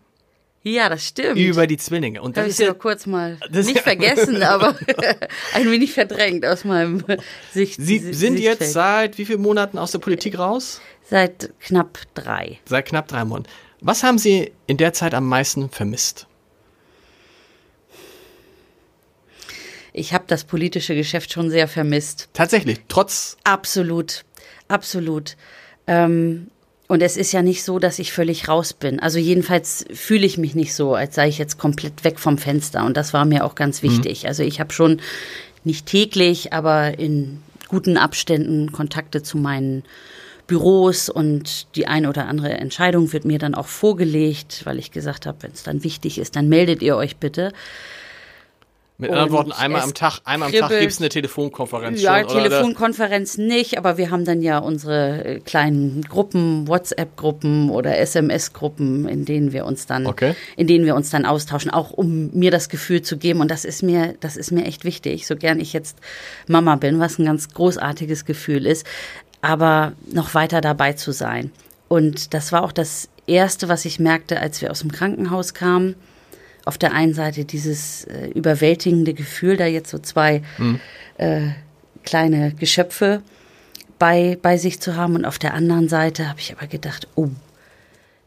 Ja, das stimmt. Über die Zwillinge. Und das habe ich ja, nur kurz mal das- nicht vergessen, aber ein wenig verdrängt aus meinem Sicht. Sie Si- sind jetzt Sichtfeld. seit wie vielen Monaten aus der Politik raus? seit knapp drei. Seit knapp drei Monaten. Was haben Sie in der Zeit am meisten vermisst? Ich habe das politische Geschäft schon sehr vermisst. Tatsächlich, trotz Absolut, absolut. Ähm, Und es ist ja nicht so, dass ich völlig raus bin. Also jedenfalls fühle ich mich nicht so, als sei ich jetzt komplett weg vom Fenster. Und das war mir auch ganz wichtig. Mhm. Also ich habe schon nicht täglich, aber in guten Abständen Kontakte zu meinen Büros und die eine oder andere Entscheidung wird mir dann auch vorgelegt, weil ich gesagt habe, wenn es dann wichtig ist, dann meldet ihr euch bitte. Mit anderen Worten, einmal am Tag, einmal am Tag gibt es eine Telefonkonferenz. Ja, schon, Telefonkonferenz oder? nicht, aber wir haben dann ja unsere äh, kleinen Gruppen, WhatsApp-Gruppen oder SMS-Gruppen, in denen wir uns dann, okay. in denen wir uns dann austauschen, auch um mir das Gefühl zu geben. Und das ist mir, das ist mir echt wichtig, so gern ich jetzt Mama bin, was ein ganz großartiges Gefühl ist, aber noch weiter dabei zu sein. Und das war auch das erste, was ich merkte, als wir aus dem Krankenhaus kamen auf der einen Seite dieses äh, überwältigende Gefühl, da jetzt so zwei mhm. äh, kleine Geschöpfe bei, bei sich zu haben. Und auf der anderen Seite habe ich aber gedacht, oh,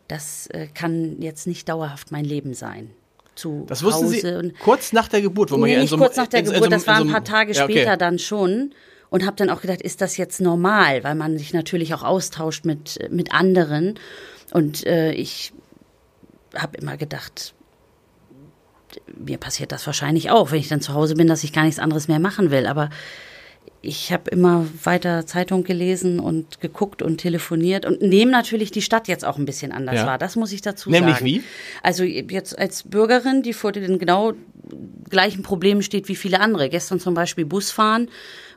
das äh, kann jetzt nicht dauerhaft mein Leben sein. Zu das wussten Hause Sie kurz nach der Geburt, wo man nee, ja in so kurz nach der in, Geburt, in so, das war ein paar Tage ja, okay. später dann schon und habe dann auch gedacht, ist das jetzt normal, weil man sich natürlich auch austauscht mit mit anderen und äh, ich habe immer gedacht, mir passiert das wahrscheinlich auch, wenn ich dann zu Hause bin, dass ich gar nichts anderes mehr machen will. Aber ich habe immer weiter Zeitung gelesen und geguckt und telefoniert und nehme natürlich die Stadt jetzt auch ein bisschen anders ja. wahr. Das muss ich dazu Nämlich sagen. Nämlich wie? Also jetzt als Bürgerin, die vor den genau gleichen Problemen steht wie viele andere. Gestern zum Beispiel Busfahren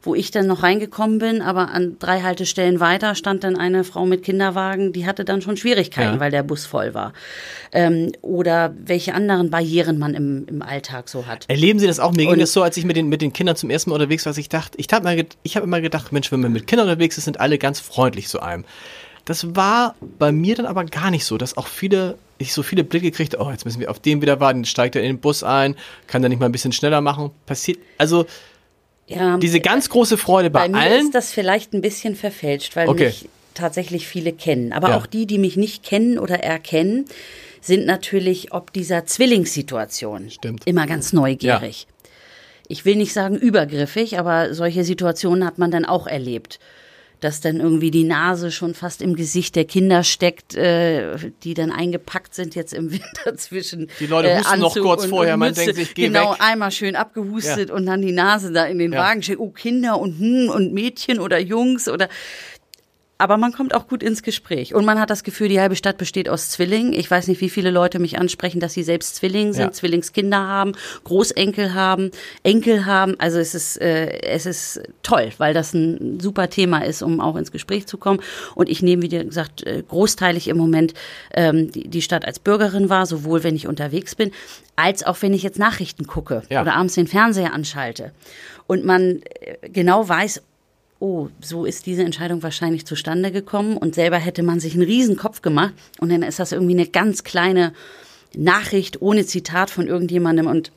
wo ich dann noch reingekommen bin, aber an drei Haltestellen weiter stand dann eine Frau mit Kinderwagen, die hatte dann schon Schwierigkeiten, ja. weil der Bus voll war. Ähm, oder welche anderen Barrieren man im, im Alltag so hat. Erleben Sie das auch? Mir ging das so, als ich mit den, mit den Kindern zum ersten Mal unterwegs war, ich dachte, ich habe hab immer gedacht, Mensch, wenn man mit Kindern unterwegs ist, sind alle ganz freundlich zu einem. Das war bei mir dann aber gar nicht so, dass auch viele ich so viele Blicke kriegte, oh, jetzt müssen wir auf den wieder warten, steigt er in den Bus ein, kann er nicht mal ein bisschen schneller machen. Passiert, also ja, diese ganz große Freude bei, bei allen. Mir ist das vielleicht ein bisschen verfälscht, weil okay. mich tatsächlich viele kennen. Aber ja. auch die, die mich nicht kennen oder erkennen, sind natürlich ob dieser Zwillingssituation Stimmt. immer ganz neugierig. Ja. Ich will nicht sagen übergriffig, aber solche Situationen hat man dann auch erlebt dass dann irgendwie die Nase schon fast im Gesicht der Kinder steckt, äh, die dann eingepackt sind jetzt im Winter zwischen. Die Leute äh, husten noch kurz und, vorher, und man denkt sich, geh Genau, weg. einmal schön abgehustet ja. und dann die Nase da in den ja. Wagen steckt. Oh, Kinder und hm, und Mädchen oder Jungs oder aber man kommt auch gut ins Gespräch. Und man hat das Gefühl, die halbe Stadt besteht aus Zwillingen. Ich weiß nicht, wie viele Leute mich ansprechen, dass sie selbst Zwilling sind, ja. Zwillingskinder haben, Großenkel haben, Enkel haben. Also es ist, äh, es ist toll, weil das ein super Thema ist, um auch ins Gespräch zu kommen. Und ich nehme, wie gesagt, äh, großteilig im Moment ähm, die, die Stadt als Bürgerin wahr, sowohl wenn ich unterwegs bin, als auch wenn ich jetzt Nachrichten gucke ja. oder abends den Fernseher anschalte. Und man äh, genau weiß, oh, so ist diese Entscheidung wahrscheinlich zustande gekommen. Und selber hätte man sich einen riesen Kopf gemacht. Und dann ist das irgendwie eine ganz kleine Nachricht ohne Zitat von irgendjemandem. Und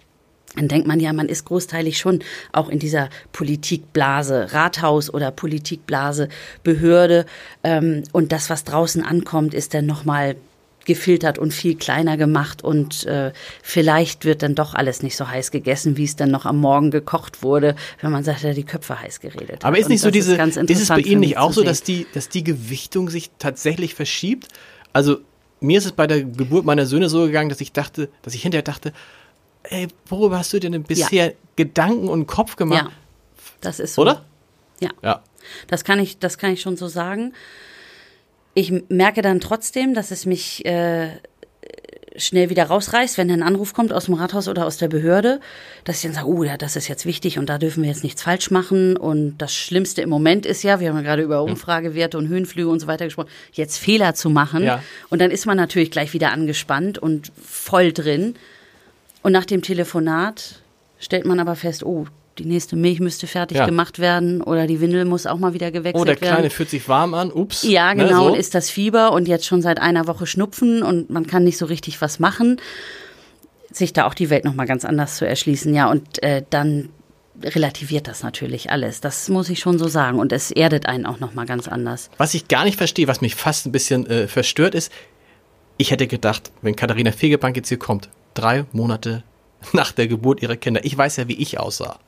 dann denkt man ja, man ist großteilig schon auch in dieser Politikblase, Rathaus oder Politikblase, Behörde. Ähm, und das, was draußen ankommt, ist dann nochmal gefiltert und viel kleiner gemacht und äh, vielleicht wird dann doch alles nicht so heiß gegessen, wie es dann noch am Morgen gekocht wurde, wenn man sagt, ja, die Köpfe heiß geredet. Aber ist nicht so diese, ist, ist es bei Ihnen nicht auch so, dass die, dass die Gewichtung sich tatsächlich verschiebt? Also mir ist es bei der Geburt meiner Söhne so gegangen, dass ich dachte, dass ich hinterher dachte, ey, worüber hast du denn bisher ja. Gedanken und Kopf gemacht? Ja, das ist so. Oder? Ja. ja. Das kann ich, das kann ich schon so sagen ich merke dann trotzdem, dass es mich äh, schnell wieder rausreißt, wenn ein Anruf kommt aus dem Rathaus oder aus der Behörde, dass ich dann sage, oh ja, das ist jetzt wichtig und da dürfen wir jetzt nichts falsch machen. Und das Schlimmste im Moment ist ja, wir haben ja gerade über Umfragewerte und Höhenflüge und so weiter gesprochen, jetzt Fehler zu machen. Ja. Und dann ist man natürlich gleich wieder angespannt und voll drin. Und nach dem Telefonat stellt man aber fest, oh, die nächste Milch müsste fertig ja. gemacht werden oder die Windel muss auch mal wieder gewechselt werden. Oh, der Kleine werden. fühlt sich warm an, ups. Ja, ne, genau, ne, so. ist das Fieber und jetzt schon seit einer Woche Schnupfen und man kann nicht so richtig was machen. Sich da auch die Welt nochmal ganz anders zu erschließen, ja, und äh, dann relativiert das natürlich alles. Das muss ich schon so sagen. Und es erdet einen auch nochmal ganz anders. Was ich gar nicht verstehe, was mich fast ein bisschen äh, verstört ist, ich hätte gedacht, wenn Katharina Fegebank jetzt hier kommt, drei Monate nach der Geburt ihrer Kinder, ich weiß ja, wie ich aussah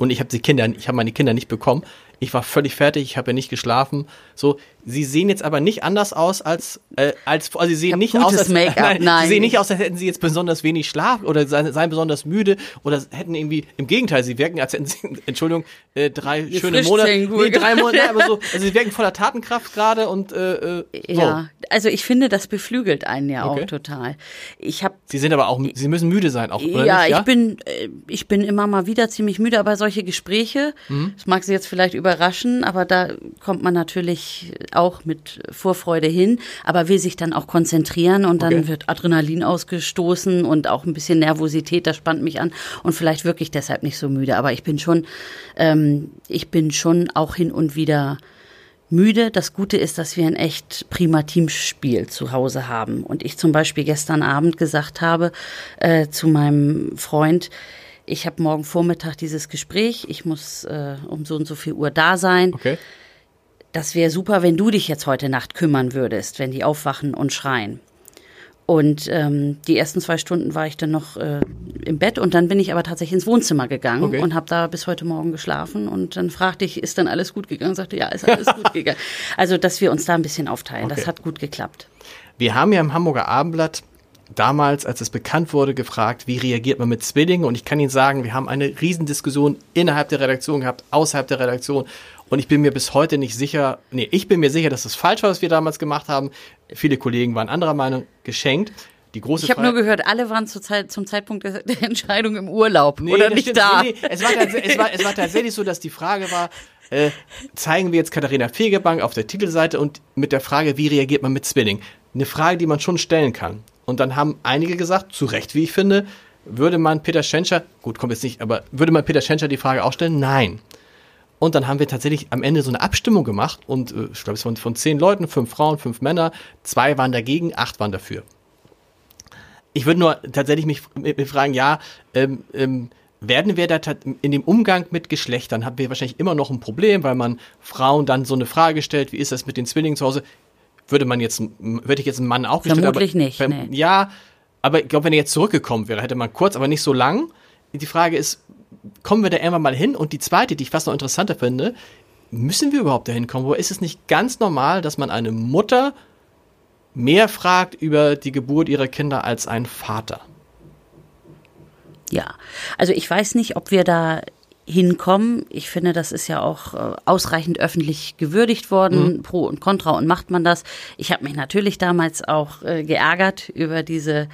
und ich habe die Kinder, ich habe meine Kinder nicht bekommen. Ich war völlig fertig, ich habe ja nicht geschlafen. So, sie sehen jetzt aber nicht anders aus als, äh, als also sie sehen nicht aus, als, nein, nein. sie sehen nicht aus, als hätten sie jetzt besonders wenig Schlaf oder seien, seien besonders müde oder hätten irgendwie, im Gegenteil, sie wirken, als hätten sie, Entschuldigung, äh, drei Die schöne Monate, nee, drei Monate, aber so, also sie wirken voller Tatenkraft gerade und, äh, äh, so. Ja, also ich finde, das beflügelt einen ja Okay. auch total. Ich habe Sie sind aber auch, sie müssen müde sein auch, oder ja, nicht? ich bin äh, ich bin immer mal wieder ziemlich müde, aber solche Gespräche, Mhm. das mag Sie jetzt vielleicht überraschen, aber da kommt man natürlich auch mit Vorfreude hin, aber will sich dann auch konzentrieren und dann Okay. wird Adrenalin ausgestoßen und auch ein bisschen Nervosität, das spannt mich an und vielleicht wirklich deshalb nicht so müde, aber ich bin schon ähm, ich bin schon auch hin und wieder müde. Das Gute ist, dass wir ein echt prima Teamspiel zu Hause haben. Und ich zum Beispiel gestern Abend gesagt habe äh, zu meinem Freund, ich habe morgen Vormittag dieses Gespräch, ich muss äh, um so und so viel Uhr da sein. Okay. Das wäre super, wenn du dich jetzt heute Nacht kümmern würdest, wenn die aufwachen und schreien. Und ähm, die ersten zwei Stunden war ich dann noch äh, im Bett und dann bin ich aber tatsächlich ins Wohnzimmer gegangen Okay. und habe da bis heute Morgen geschlafen. Und dann fragte ich, ist dann alles gut gegangen? Sagte, ja, ist alles gut gegangen. Also, dass wir uns da ein bisschen aufteilen, Okay. das hat gut geklappt. Wir haben ja im Hamburger Abendblatt damals, als es bekannt wurde, gefragt, wie reagiert man mit Zwillingen? Und ich kann Ihnen sagen, wir haben eine Riesendiskussion innerhalb der Redaktion gehabt, außerhalb der Redaktion. Und ich bin mir bis heute nicht sicher, nee, ich bin mir sicher, dass es falsch war, was wir damals gemacht haben. Viele Kollegen waren anderer Meinung, geschenkt. Die große Ich habe nur gehört, alle waren zur Zeit, zum Zeitpunkt der, der Entscheidung im Urlaub Nee, oder das nicht stimmt. da. Nee, nee. Es, war es, war, es war tatsächlich so, dass die Frage war, äh, zeigen wir jetzt Katharina Fegebank auf der Titelseite und mit der Frage, wie reagiert man mit Zwilling? Eine Frage, die man schon stellen kann. Und dann haben einige gesagt, zu Recht, wie ich finde, würde man Peter Schenscher, gut, kommt jetzt nicht, aber würde man Peter Schenscher die Frage auch stellen? Nein. Und dann haben wir tatsächlich am Ende so eine Abstimmung gemacht und äh, ich glaube, es waren von zehn Leuten, fünf Frauen, fünf Männer, zwei waren dagegen, acht waren dafür. Ich würde nur tatsächlich mich, mich fragen, ja, ähm, ähm, werden wir da in dem Umgang mit Geschlechtern, haben wir wahrscheinlich immer noch ein Problem, weil man Frauen dann so eine Frage stellt, wie ist das mit den Zwillingen zu Hause? Würde man jetzt, würde ich jetzt einen Mann auch gestellt, Vermutlich aber, nicht, wenn- nee. Ja, aber ich glaube, wenn er jetzt zurückgekommen wäre, hätte man kurz, aber nicht so lang. Die Frage ist, kommen wir da irgendwann mal hin? Und die zweite, die ich fast noch interessanter finde, müssen wir überhaupt dahin kommen? Wo ist es nicht ganz normal, dass man eine Mutter mehr fragt über die Geburt ihrer Kinder als ein Vater? Ja, also ich weiß nicht, ob wir da hinkommen. Ich finde, das ist ja auch äh, ausreichend öffentlich gewürdigt worden, pro und contra und macht man das. Ich habe mich natürlich damals auch äh, geärgert über diese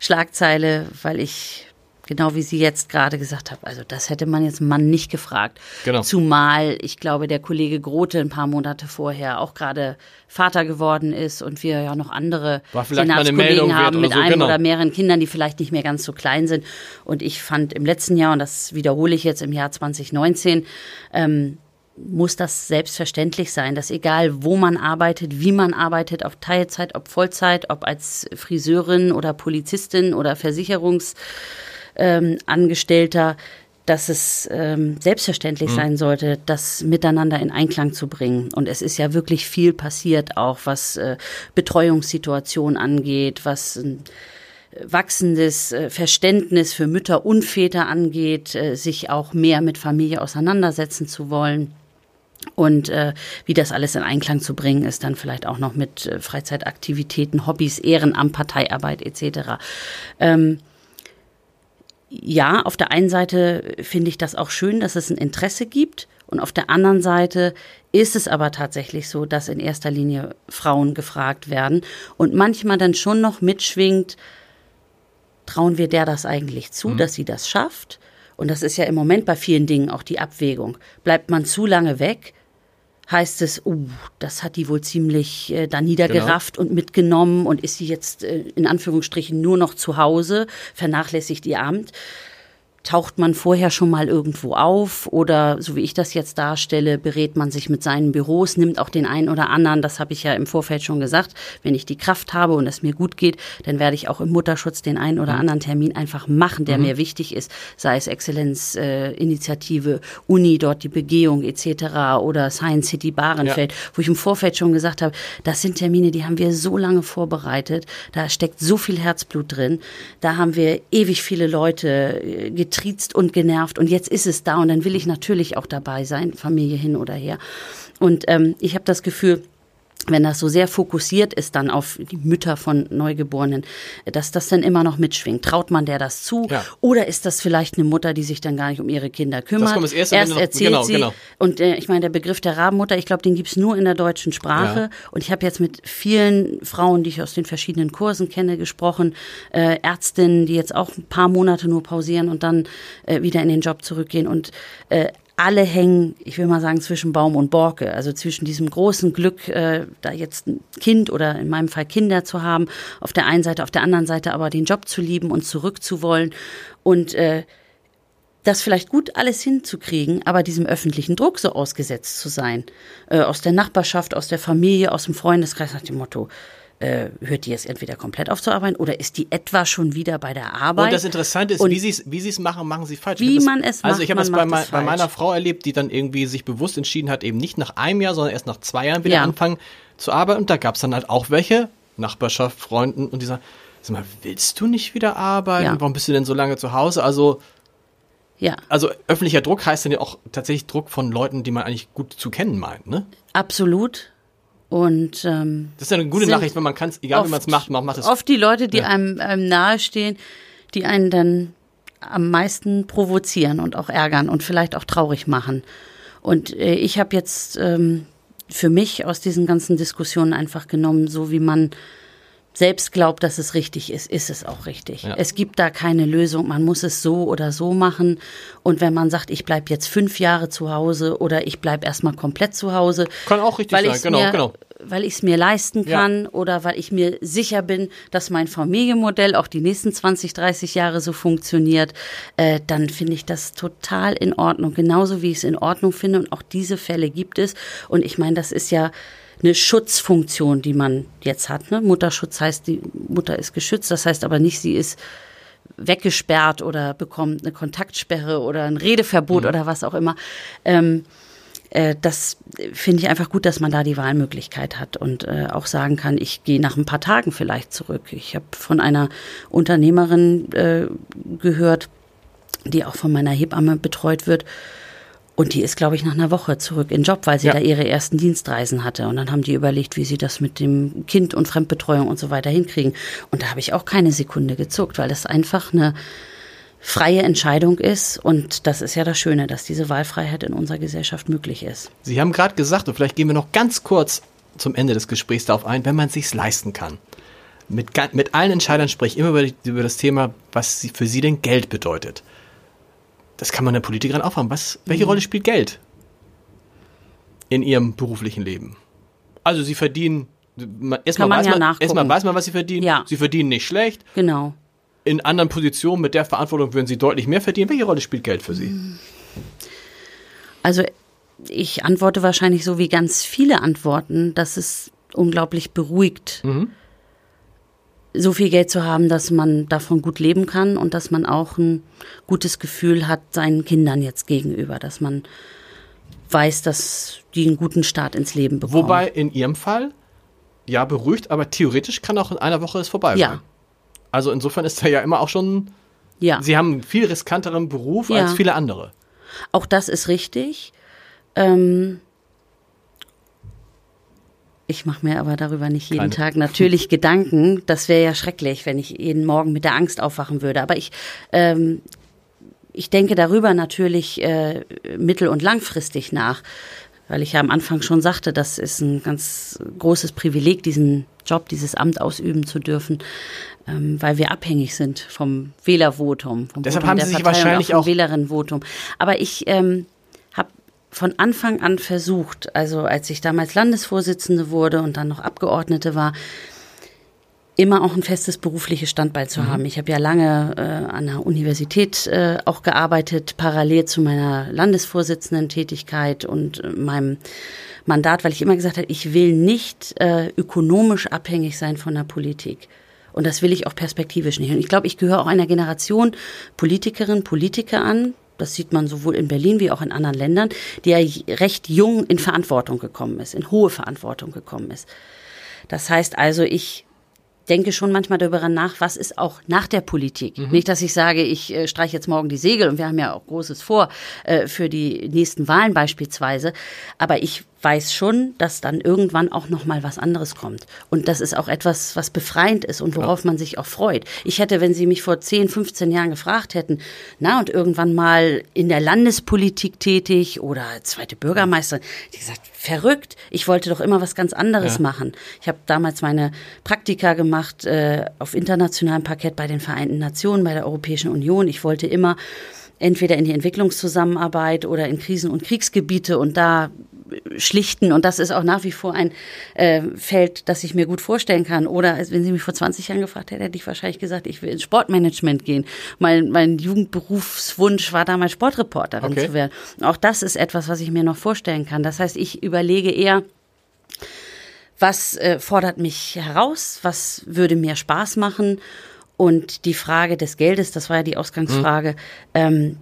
Schlagzeile, weil ich genau wie Sie jetzt gerade gesagt haben, also das hätte man jetzt einen Mann nicht gefragt. Genau. Zumal ich glaube, der Kollege Grote ein paar Monate vorher auch gerade Vater geworden ist und wir ja noch andere Senatskollegen haben mit so, einem genau. oder mehreren Kindern, die vielleicht nicht mehr ganz so klein sind. Und ich fand im letzten Jahr, und das wiederhole ich jetzt im Jahr 2019, ähm, muss das selbstverständlich sein, dass egal wo man arbeitet, wie man arbeitet, ob Teilzeit, ob Vollzeit, ob als Friseurin oder Polizistin oder Versicherungs ähm, Angestellter, dass es ähm, selbstverständlich sein sollte, das miteinander in Einklang zu bringen. Und es ist ja wirklich viel passiert, auch was äh, Betreuungssituation angeht, was ein wachsendes äh, Verständnis für Mütter und Väter angeht, äh, sich auch mehr mit Familie auseinandersetzen zu wollen. Und äh, wie das alles in Einklang zu bringen ist, dann vielleicht auch noch mit äh, Freizeitaktivitäten, Hobbys, Ehrenamt, Parteiarbeit etc. Ähm, ja, auf der einen Seite finde ich das auch schön, dass es ein Interesse gibt. Und auf der anderen Seite ist es aber tatsächlich so, dass in erster Linie Frauen gefragt werden und manchmal dann schon noch mitschwingt, trauen wir der das eigentlich zu, dass sie das schafft? Und das ist ja im Moment bei vielen Dingen auch die Abwägung. Bleibt man zu lange weg, heißt es, uh, das hat die wohl ziemlich äh, da niedergerafft und mitgenommen und ist sie jetzt äh, in Anführungsstrichen nur noch zu Hause, vernachlässigt ihr Amt. Taucht man vorher schon mal irgendwo auf oder so wie ich das jetzt darstelle, berät man sich mit seinen Büros, nimmt auch den einen oder anderen, das habe ich ja im Vorfeld schon gesagt, wenn ich die Kraft habe und es mir gut geht, dann werde ich auch im Mutterschutz den einen oder anderen Termin einfach machen, der mir wichtig ist, sei es Exzellenzinitiative, Uni, dort die Begehung etc. oder Science City Bahrenfeld, wo ich im Vorfeld schon gesagt habe, das sind Termine, die haben wir so lange vorbereitet, da steckt so viel Herzblut drin, da haben wir ewig viele Leute äh, getriezt und genervt und jetzt ist es da und dann will ich natürlich auch dabei sein, Familie hin oder her. Und ähm, ich habe das Gefühl, wenn das so sehr fokussiert ist dann auf die Mütter von Neugeborenen, dass das dann immer noch mitschwingt. Traut man der das zu? Ja. Oder ist das vielleicht eine Mutter, die sich dann gar nicht um ihre Kinder kümmert? Das kommt das erste, Erst erzählt genau, sie. Genau. Und äh, ich meine, der Begriff der Rabenmutter, ich glaube, den gibt's nur in der deutschen Sprache. Ja. Und ich habe jetzt mit vielen Frauen, die ich aus den verschiedenen Kursen kenne, gesprochen, äh, Ärztinnen, die jetzt auch ein paar Monate nur pausieren und dann äh, wieder in den Job zurückgehen. Und äh, alle hängen, ich will mal sagen, zwischen Baum und Borke. Also zwischen diesem großen Glück, äh, da jetzt ein Kind oder in meinem Fall Kinder zu haben, auf der einen Seite, auf der anderen Seite aber den Job zu lieben und zurückzuwollen und äh, das vielleicht gut alles hinzukriegen, aber diesem öffentlichen Druck so ausgesetzt zu sein. Äh, aus der Nachbarschaft, aus der Familie, aus dem Freundeskreis nach dem Motto, äh, hört die jetzt entweder komplett auf zu arbeiten oder ist die etwa schon wieder bei der Arbeit? Und das Interessante ist, und wie sie es wie sie's machen, machen sie falsch. Wie man es also macht. Also ich habe es bei, mein, bei, meiner Frau erlebt, die dann irgendwie sich bewusst entschieden hat, eben nicht nach einem Jahr, sondern erst nach zwei Jahren wieder ja. anfangen zu arbeiten. Und da gab es dann halt auch welche, Nachbarschaft, Freunden, und die sagen, sag mal, willst du nicht wieder arbeiten? Ja. Warum bist du denn so lange zu Hause? Also ja. Also öffentlicher Druck heißt dann ja auch tatsächlich Druck von Leuten, die man eigentlich gut zu kennen meint, ne? Absolut. Und ähm, das ist ja eine gute Nachricht, wenn man kann es, egal oft, wie man es macht, man macht es. Oft die Leute, die ja. einem, einem nahestehen, die einen dann am meisten provozieren und auch ärgern und vielleicht auch traurig machen. Und äh, ich habe jetzt ähm, für mich aus diesen ganzen Diskussionen einfach genommen, so wie man selbst glaubt, dass es richtig ist, ist es auch richtig. Ja. Es gibt da keine Lösung, man muss es so oder so machen. Und wenn man sagt, ich bleibe jetzt fünf Jahre zu Hause oder ich bleibe erstmal komplett zu Hause. Kann auch richtig sein, genau, mir, genau. Weil ich es mir leisten kann ja. oder weil ich mir sicher bin, dass mein Familienmodell auch die nächsten 20, 30 Jahre so funktioniert, äh, dann finde ich das total in Ordnung. Genauso wie ich es in Ordnung finde. Und auch diese Fälle gibt es. Und ich meine, das ist ja eine Schutzfunktion, die man jetzt hat. Ne? Mutterschutz heißt, die Mutter ist geschützt, das heißt aber nicht, sie ist weggesperrt oder bekommt eine Kontaktsperre oder ein Redeverbot mhm. oder was auch immer. Ähm, äh, das finde ich einfach gut, dass man da die Wahlmöglichkeit hat und äh, auch sagen kann, ich gehe nach ein paar Tagen vielleicht zurück. Ich habe von einer Unternehmerin äh, gehört, die auch von meiner Hebamme betreut wird, und die ist, glaube ich, nach einer Woche zurück in Job, weil sie ja. da ihre ersten Dienstreisen hatte. Und dann haben die überlegt, wie sie das mit dem Kind und Fremdbetreuung und so weiter hinkriegen. Und da habe ich auch keine Sekunde gezuckt, weil das einfach eine freie Entscheidung ist. Und das ist ja das Schöne, dass diese Wahlfreiheit in unserer Gesellschaft möglich ist. Sie haben gerade gesagt, und vielleicht gehen wir noch ganz kurz zum Ende des Gesprächs darauf ein, wenn man es sich leisten kann. Mit, mit allen Entscheidern spreche ich immer über, über das Thema, was für sie denn Geld bedeutet. Das kann man der Politikerin auch fragen. Was, welche mhm. Rolle spielt Geld in ihrem beruflichen Leben? Also sie verdienen, erstmal weiß, ja man, erstmal weiß man, was sie verdienen. Ja. Sie verdienen nicht schlecht. Genau. In anderen Positionen mit der Verantwortung würden sie deutlich mehr verdienen. Welche Rolle spielt Geld für sie? Also ich antworte wahrscheinlich so wie ganz viele antworten, dass es unglaublich beruhigt. Mhm so viel Geld zu haben, dass man davon gut leben kann und dass man auch ein gutes Gefühl hat seinen Kindern jetzt gegenüber, dass man weiß, dass die einen guten Start ins Leben bekommen. Wobei in Ihrem Fall ja beruhigt, aber theoretisch kann auch in einer Woche es vorbei sein. Ja. Also insofern ist er ja immer auch schon. Ja. Sie haben einen viel riskanteren Beruf ja. als viele andere. Auch das ist richtig. Ähm, ich mache mir aber darüber nicht jeden Keine. Tag natürlich Gedanken. Das wäre ja schrecklich, wenn ich jeden Morgen mit der Angst aufwachen würde. Aber ich, ähm, ich denke darüber natürlich äh, mittel- und langfristig nach, weil ich ja am Anfang schon sagte, das ist ein ganz großes Privileg, diesen Job, dieses Amt ausüben zu dürfen, ähm, weil wir abhängig sind vom Wählervotum, vom Deshalb Votum haben Sie sich Partei wahrscheinlich auch, auch Wählerinnenvotum. Aber ich ähm, von Anfang an versucht, also als ich damals Landesvorsitzende wurde und dann noch Abgeordnete war, immer auch ein festes berufliches Standbein zu mhm. haben. Ich habe ja lange äh, an der Universität äh, auch gearbeitet, parallel zu meiner Landesvorsitzenden-Tätigkeit und äh, meinem Mandat, weil ich immer gesagt habe, ich will nicht äh, ökonomisch abhängig sein von der Politik. Und das will ich auch perspektivisch nicht. Und ich glaube, ich gehöre auch einer Generation Politikerinnen, Politiker an, das sieht man sowohl in Berlin wie auch in anderen Ländern, die ja recht jung in Verantwortung gekommen ist, in hohe Verantwortung gekommen ist. Das heißt also, ich denke schon manchmal darüber nach, was ist auch nach der Politik. Mhm. Nicht, dass ich sage, ich äh, streiche jetzt morgen die Segel und wir haben ja auch Großes vor äh, für die nächsten Wahlen beispielsweise. Aber ich weiß schon, dass dann irgendwann auch noch mal was anderes kommt. Und das ist auch etwas, was befreiend ist und worauf ja. man sich auch freut. Ich hätte, wenn Sie mich vor 10, 15 Jahren gefragt hätten, na und irgendwann mal in der Landespolitik tätig oder zweite Bürgermeisterin, die gesagt, verrückt. Ich wollte doch immer was ganz anderes ja. machen. Ich habe damals meine Praktika gemacht äh, auf internationalem Parkett bei den Vereinten Nationen, bei der Europäischen Union. Ich wollte immer entweder in die Entwicklungszusammenarbeit oder in Krisen- und Kriegsgebiete und da schlichten. Und das ist auch nach wie vor ein äh, Feld, das ich mir gut vorstellen kann. Oder wenn Sie mich vor 20 Jahren gefragt hätten, hätte ich wahrscheinlich gesagt, ich will ins Sportmanagement gehen. Mein, mein Jugendberufswunsch war damals Sportreporterin okay. zu werden. Auch das ist etwas, was ich mir noch vorstellen kann. Das heißt, ich überlege eher, was äh, fordert mich heraus, was würde mir Spaß machen. Und die Frage des Geldes, das war ja die Ausgangsfrage, mhm. ähm,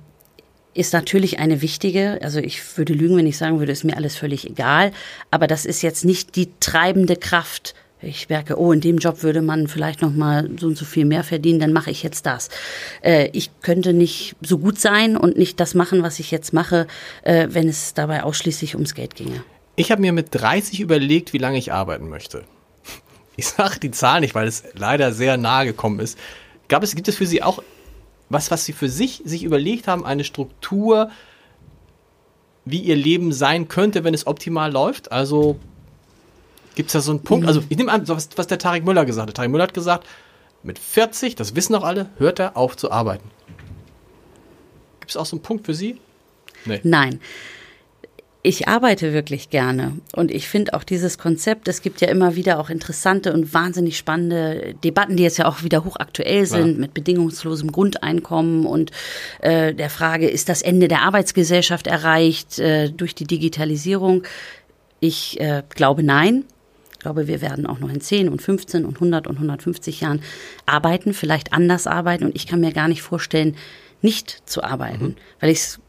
ist natürlich eine wichtige, also ich würde lügen, wenn ich sagen würde, ist mir alles völlig egal, aber das ist jetzt nicht die treibende Kraft. Ich merke, oh, in dem Job würde man vielleicht noch mal so und so viel mehr verdienen, dann mache ich jetzt das. Äh, ich könnte nicht so gut sein und nicht das machen, was ich jetzt mache, äh, wenn es dabei ausschließlich ums Geld ginge. Ich habe mir mit 30 überlegt, wie lange ich arbeiten möchte. Ich sage die Zahl nicht, weil es leider sehr nahe gekommen ist. Gab es, gibt es für Sie auch was, was sie für sich sich überlegt haben, eine Struktur, wie ihr Leben sein könnte, wenn es optimal läuft. Also gibt es da so einen Punkt, also ich nehme an, was, was der Tarek Müller gesagt hat. Tarek Müller hat gesagt, mit 40, das wissen auch alle, hört er auf zu arbeiten. Gibt es auch so einen Punkt für Sie? Nee. Nein ich arbeite wirklich gerne und ich finde auch dieses Konzept, es gibt ja immer wieder auch interessante und wahnsinnig spannende Debatten, die jetzt ja auch wieder hochaktuell sind ja. mit bedingungslosem Grundeinkommen und äh, der Frage, ist das Ende der Arbeitsgesellschaft erreicht äh, durch die Digitalisierung? Ich äh, glaube nein. Ich glaube, wir werden auch noch in 10 und 15 und 100 und 150 Jahren arbeiten, vielleicht anders arbeiten und ich kann mir gar nicht vorstellen, nicht zu arbeiten, mhm. weil ich es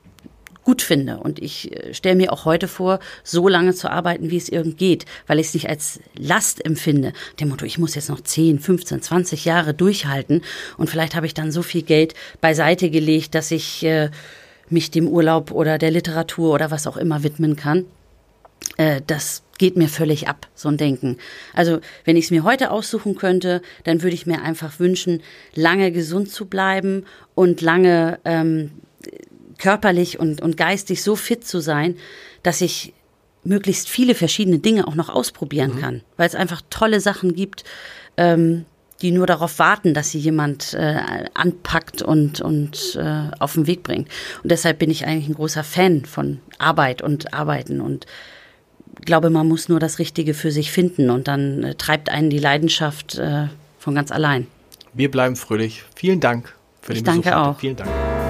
gut finde. Und ich äh, stelle mir auch heute vor, so lange zu arbeiten, wie es irgend geht, weil ich es nicht als Last empfinde. Dem Motto, ich muss jetzt noch 10, 15, 20 Jahre durchhalten und vielleicht habe ich dann so viel Geld beiseite gelegt, dass ich äh, mich dem Urlaub oder der Literatur oder was auch immer widmen kann. Äh, das geht mir völlig ab, so ein Denken. Also wenn ich es mir heute aussuchen könnte, dann würde ich mir einfach wünschen, lange gesund zu bleiben und lange ähm, körperlich und, und geistig so fit zu sein, dass ich möglichst viele verschiedene Dinge auch noch ausprobieren mhm. kann, weil es einfach tolle Sachen gibt, ähm, die nur darauf warten, dass sie jemand äh, anpackt und, und äh, auf den Weg bringt. Und deshalb bin ich eigentlich ein großer Fan von Arbeit und Arbeiten und glaube, man muss nur das Richtige für sich finden und dann äh, treibt einen die Leidenschaft äh, von ganz allein. Wir bleiben fröhlich. Vielen Dank für ich den Besuch. Ich danke auch. Vielen Dank.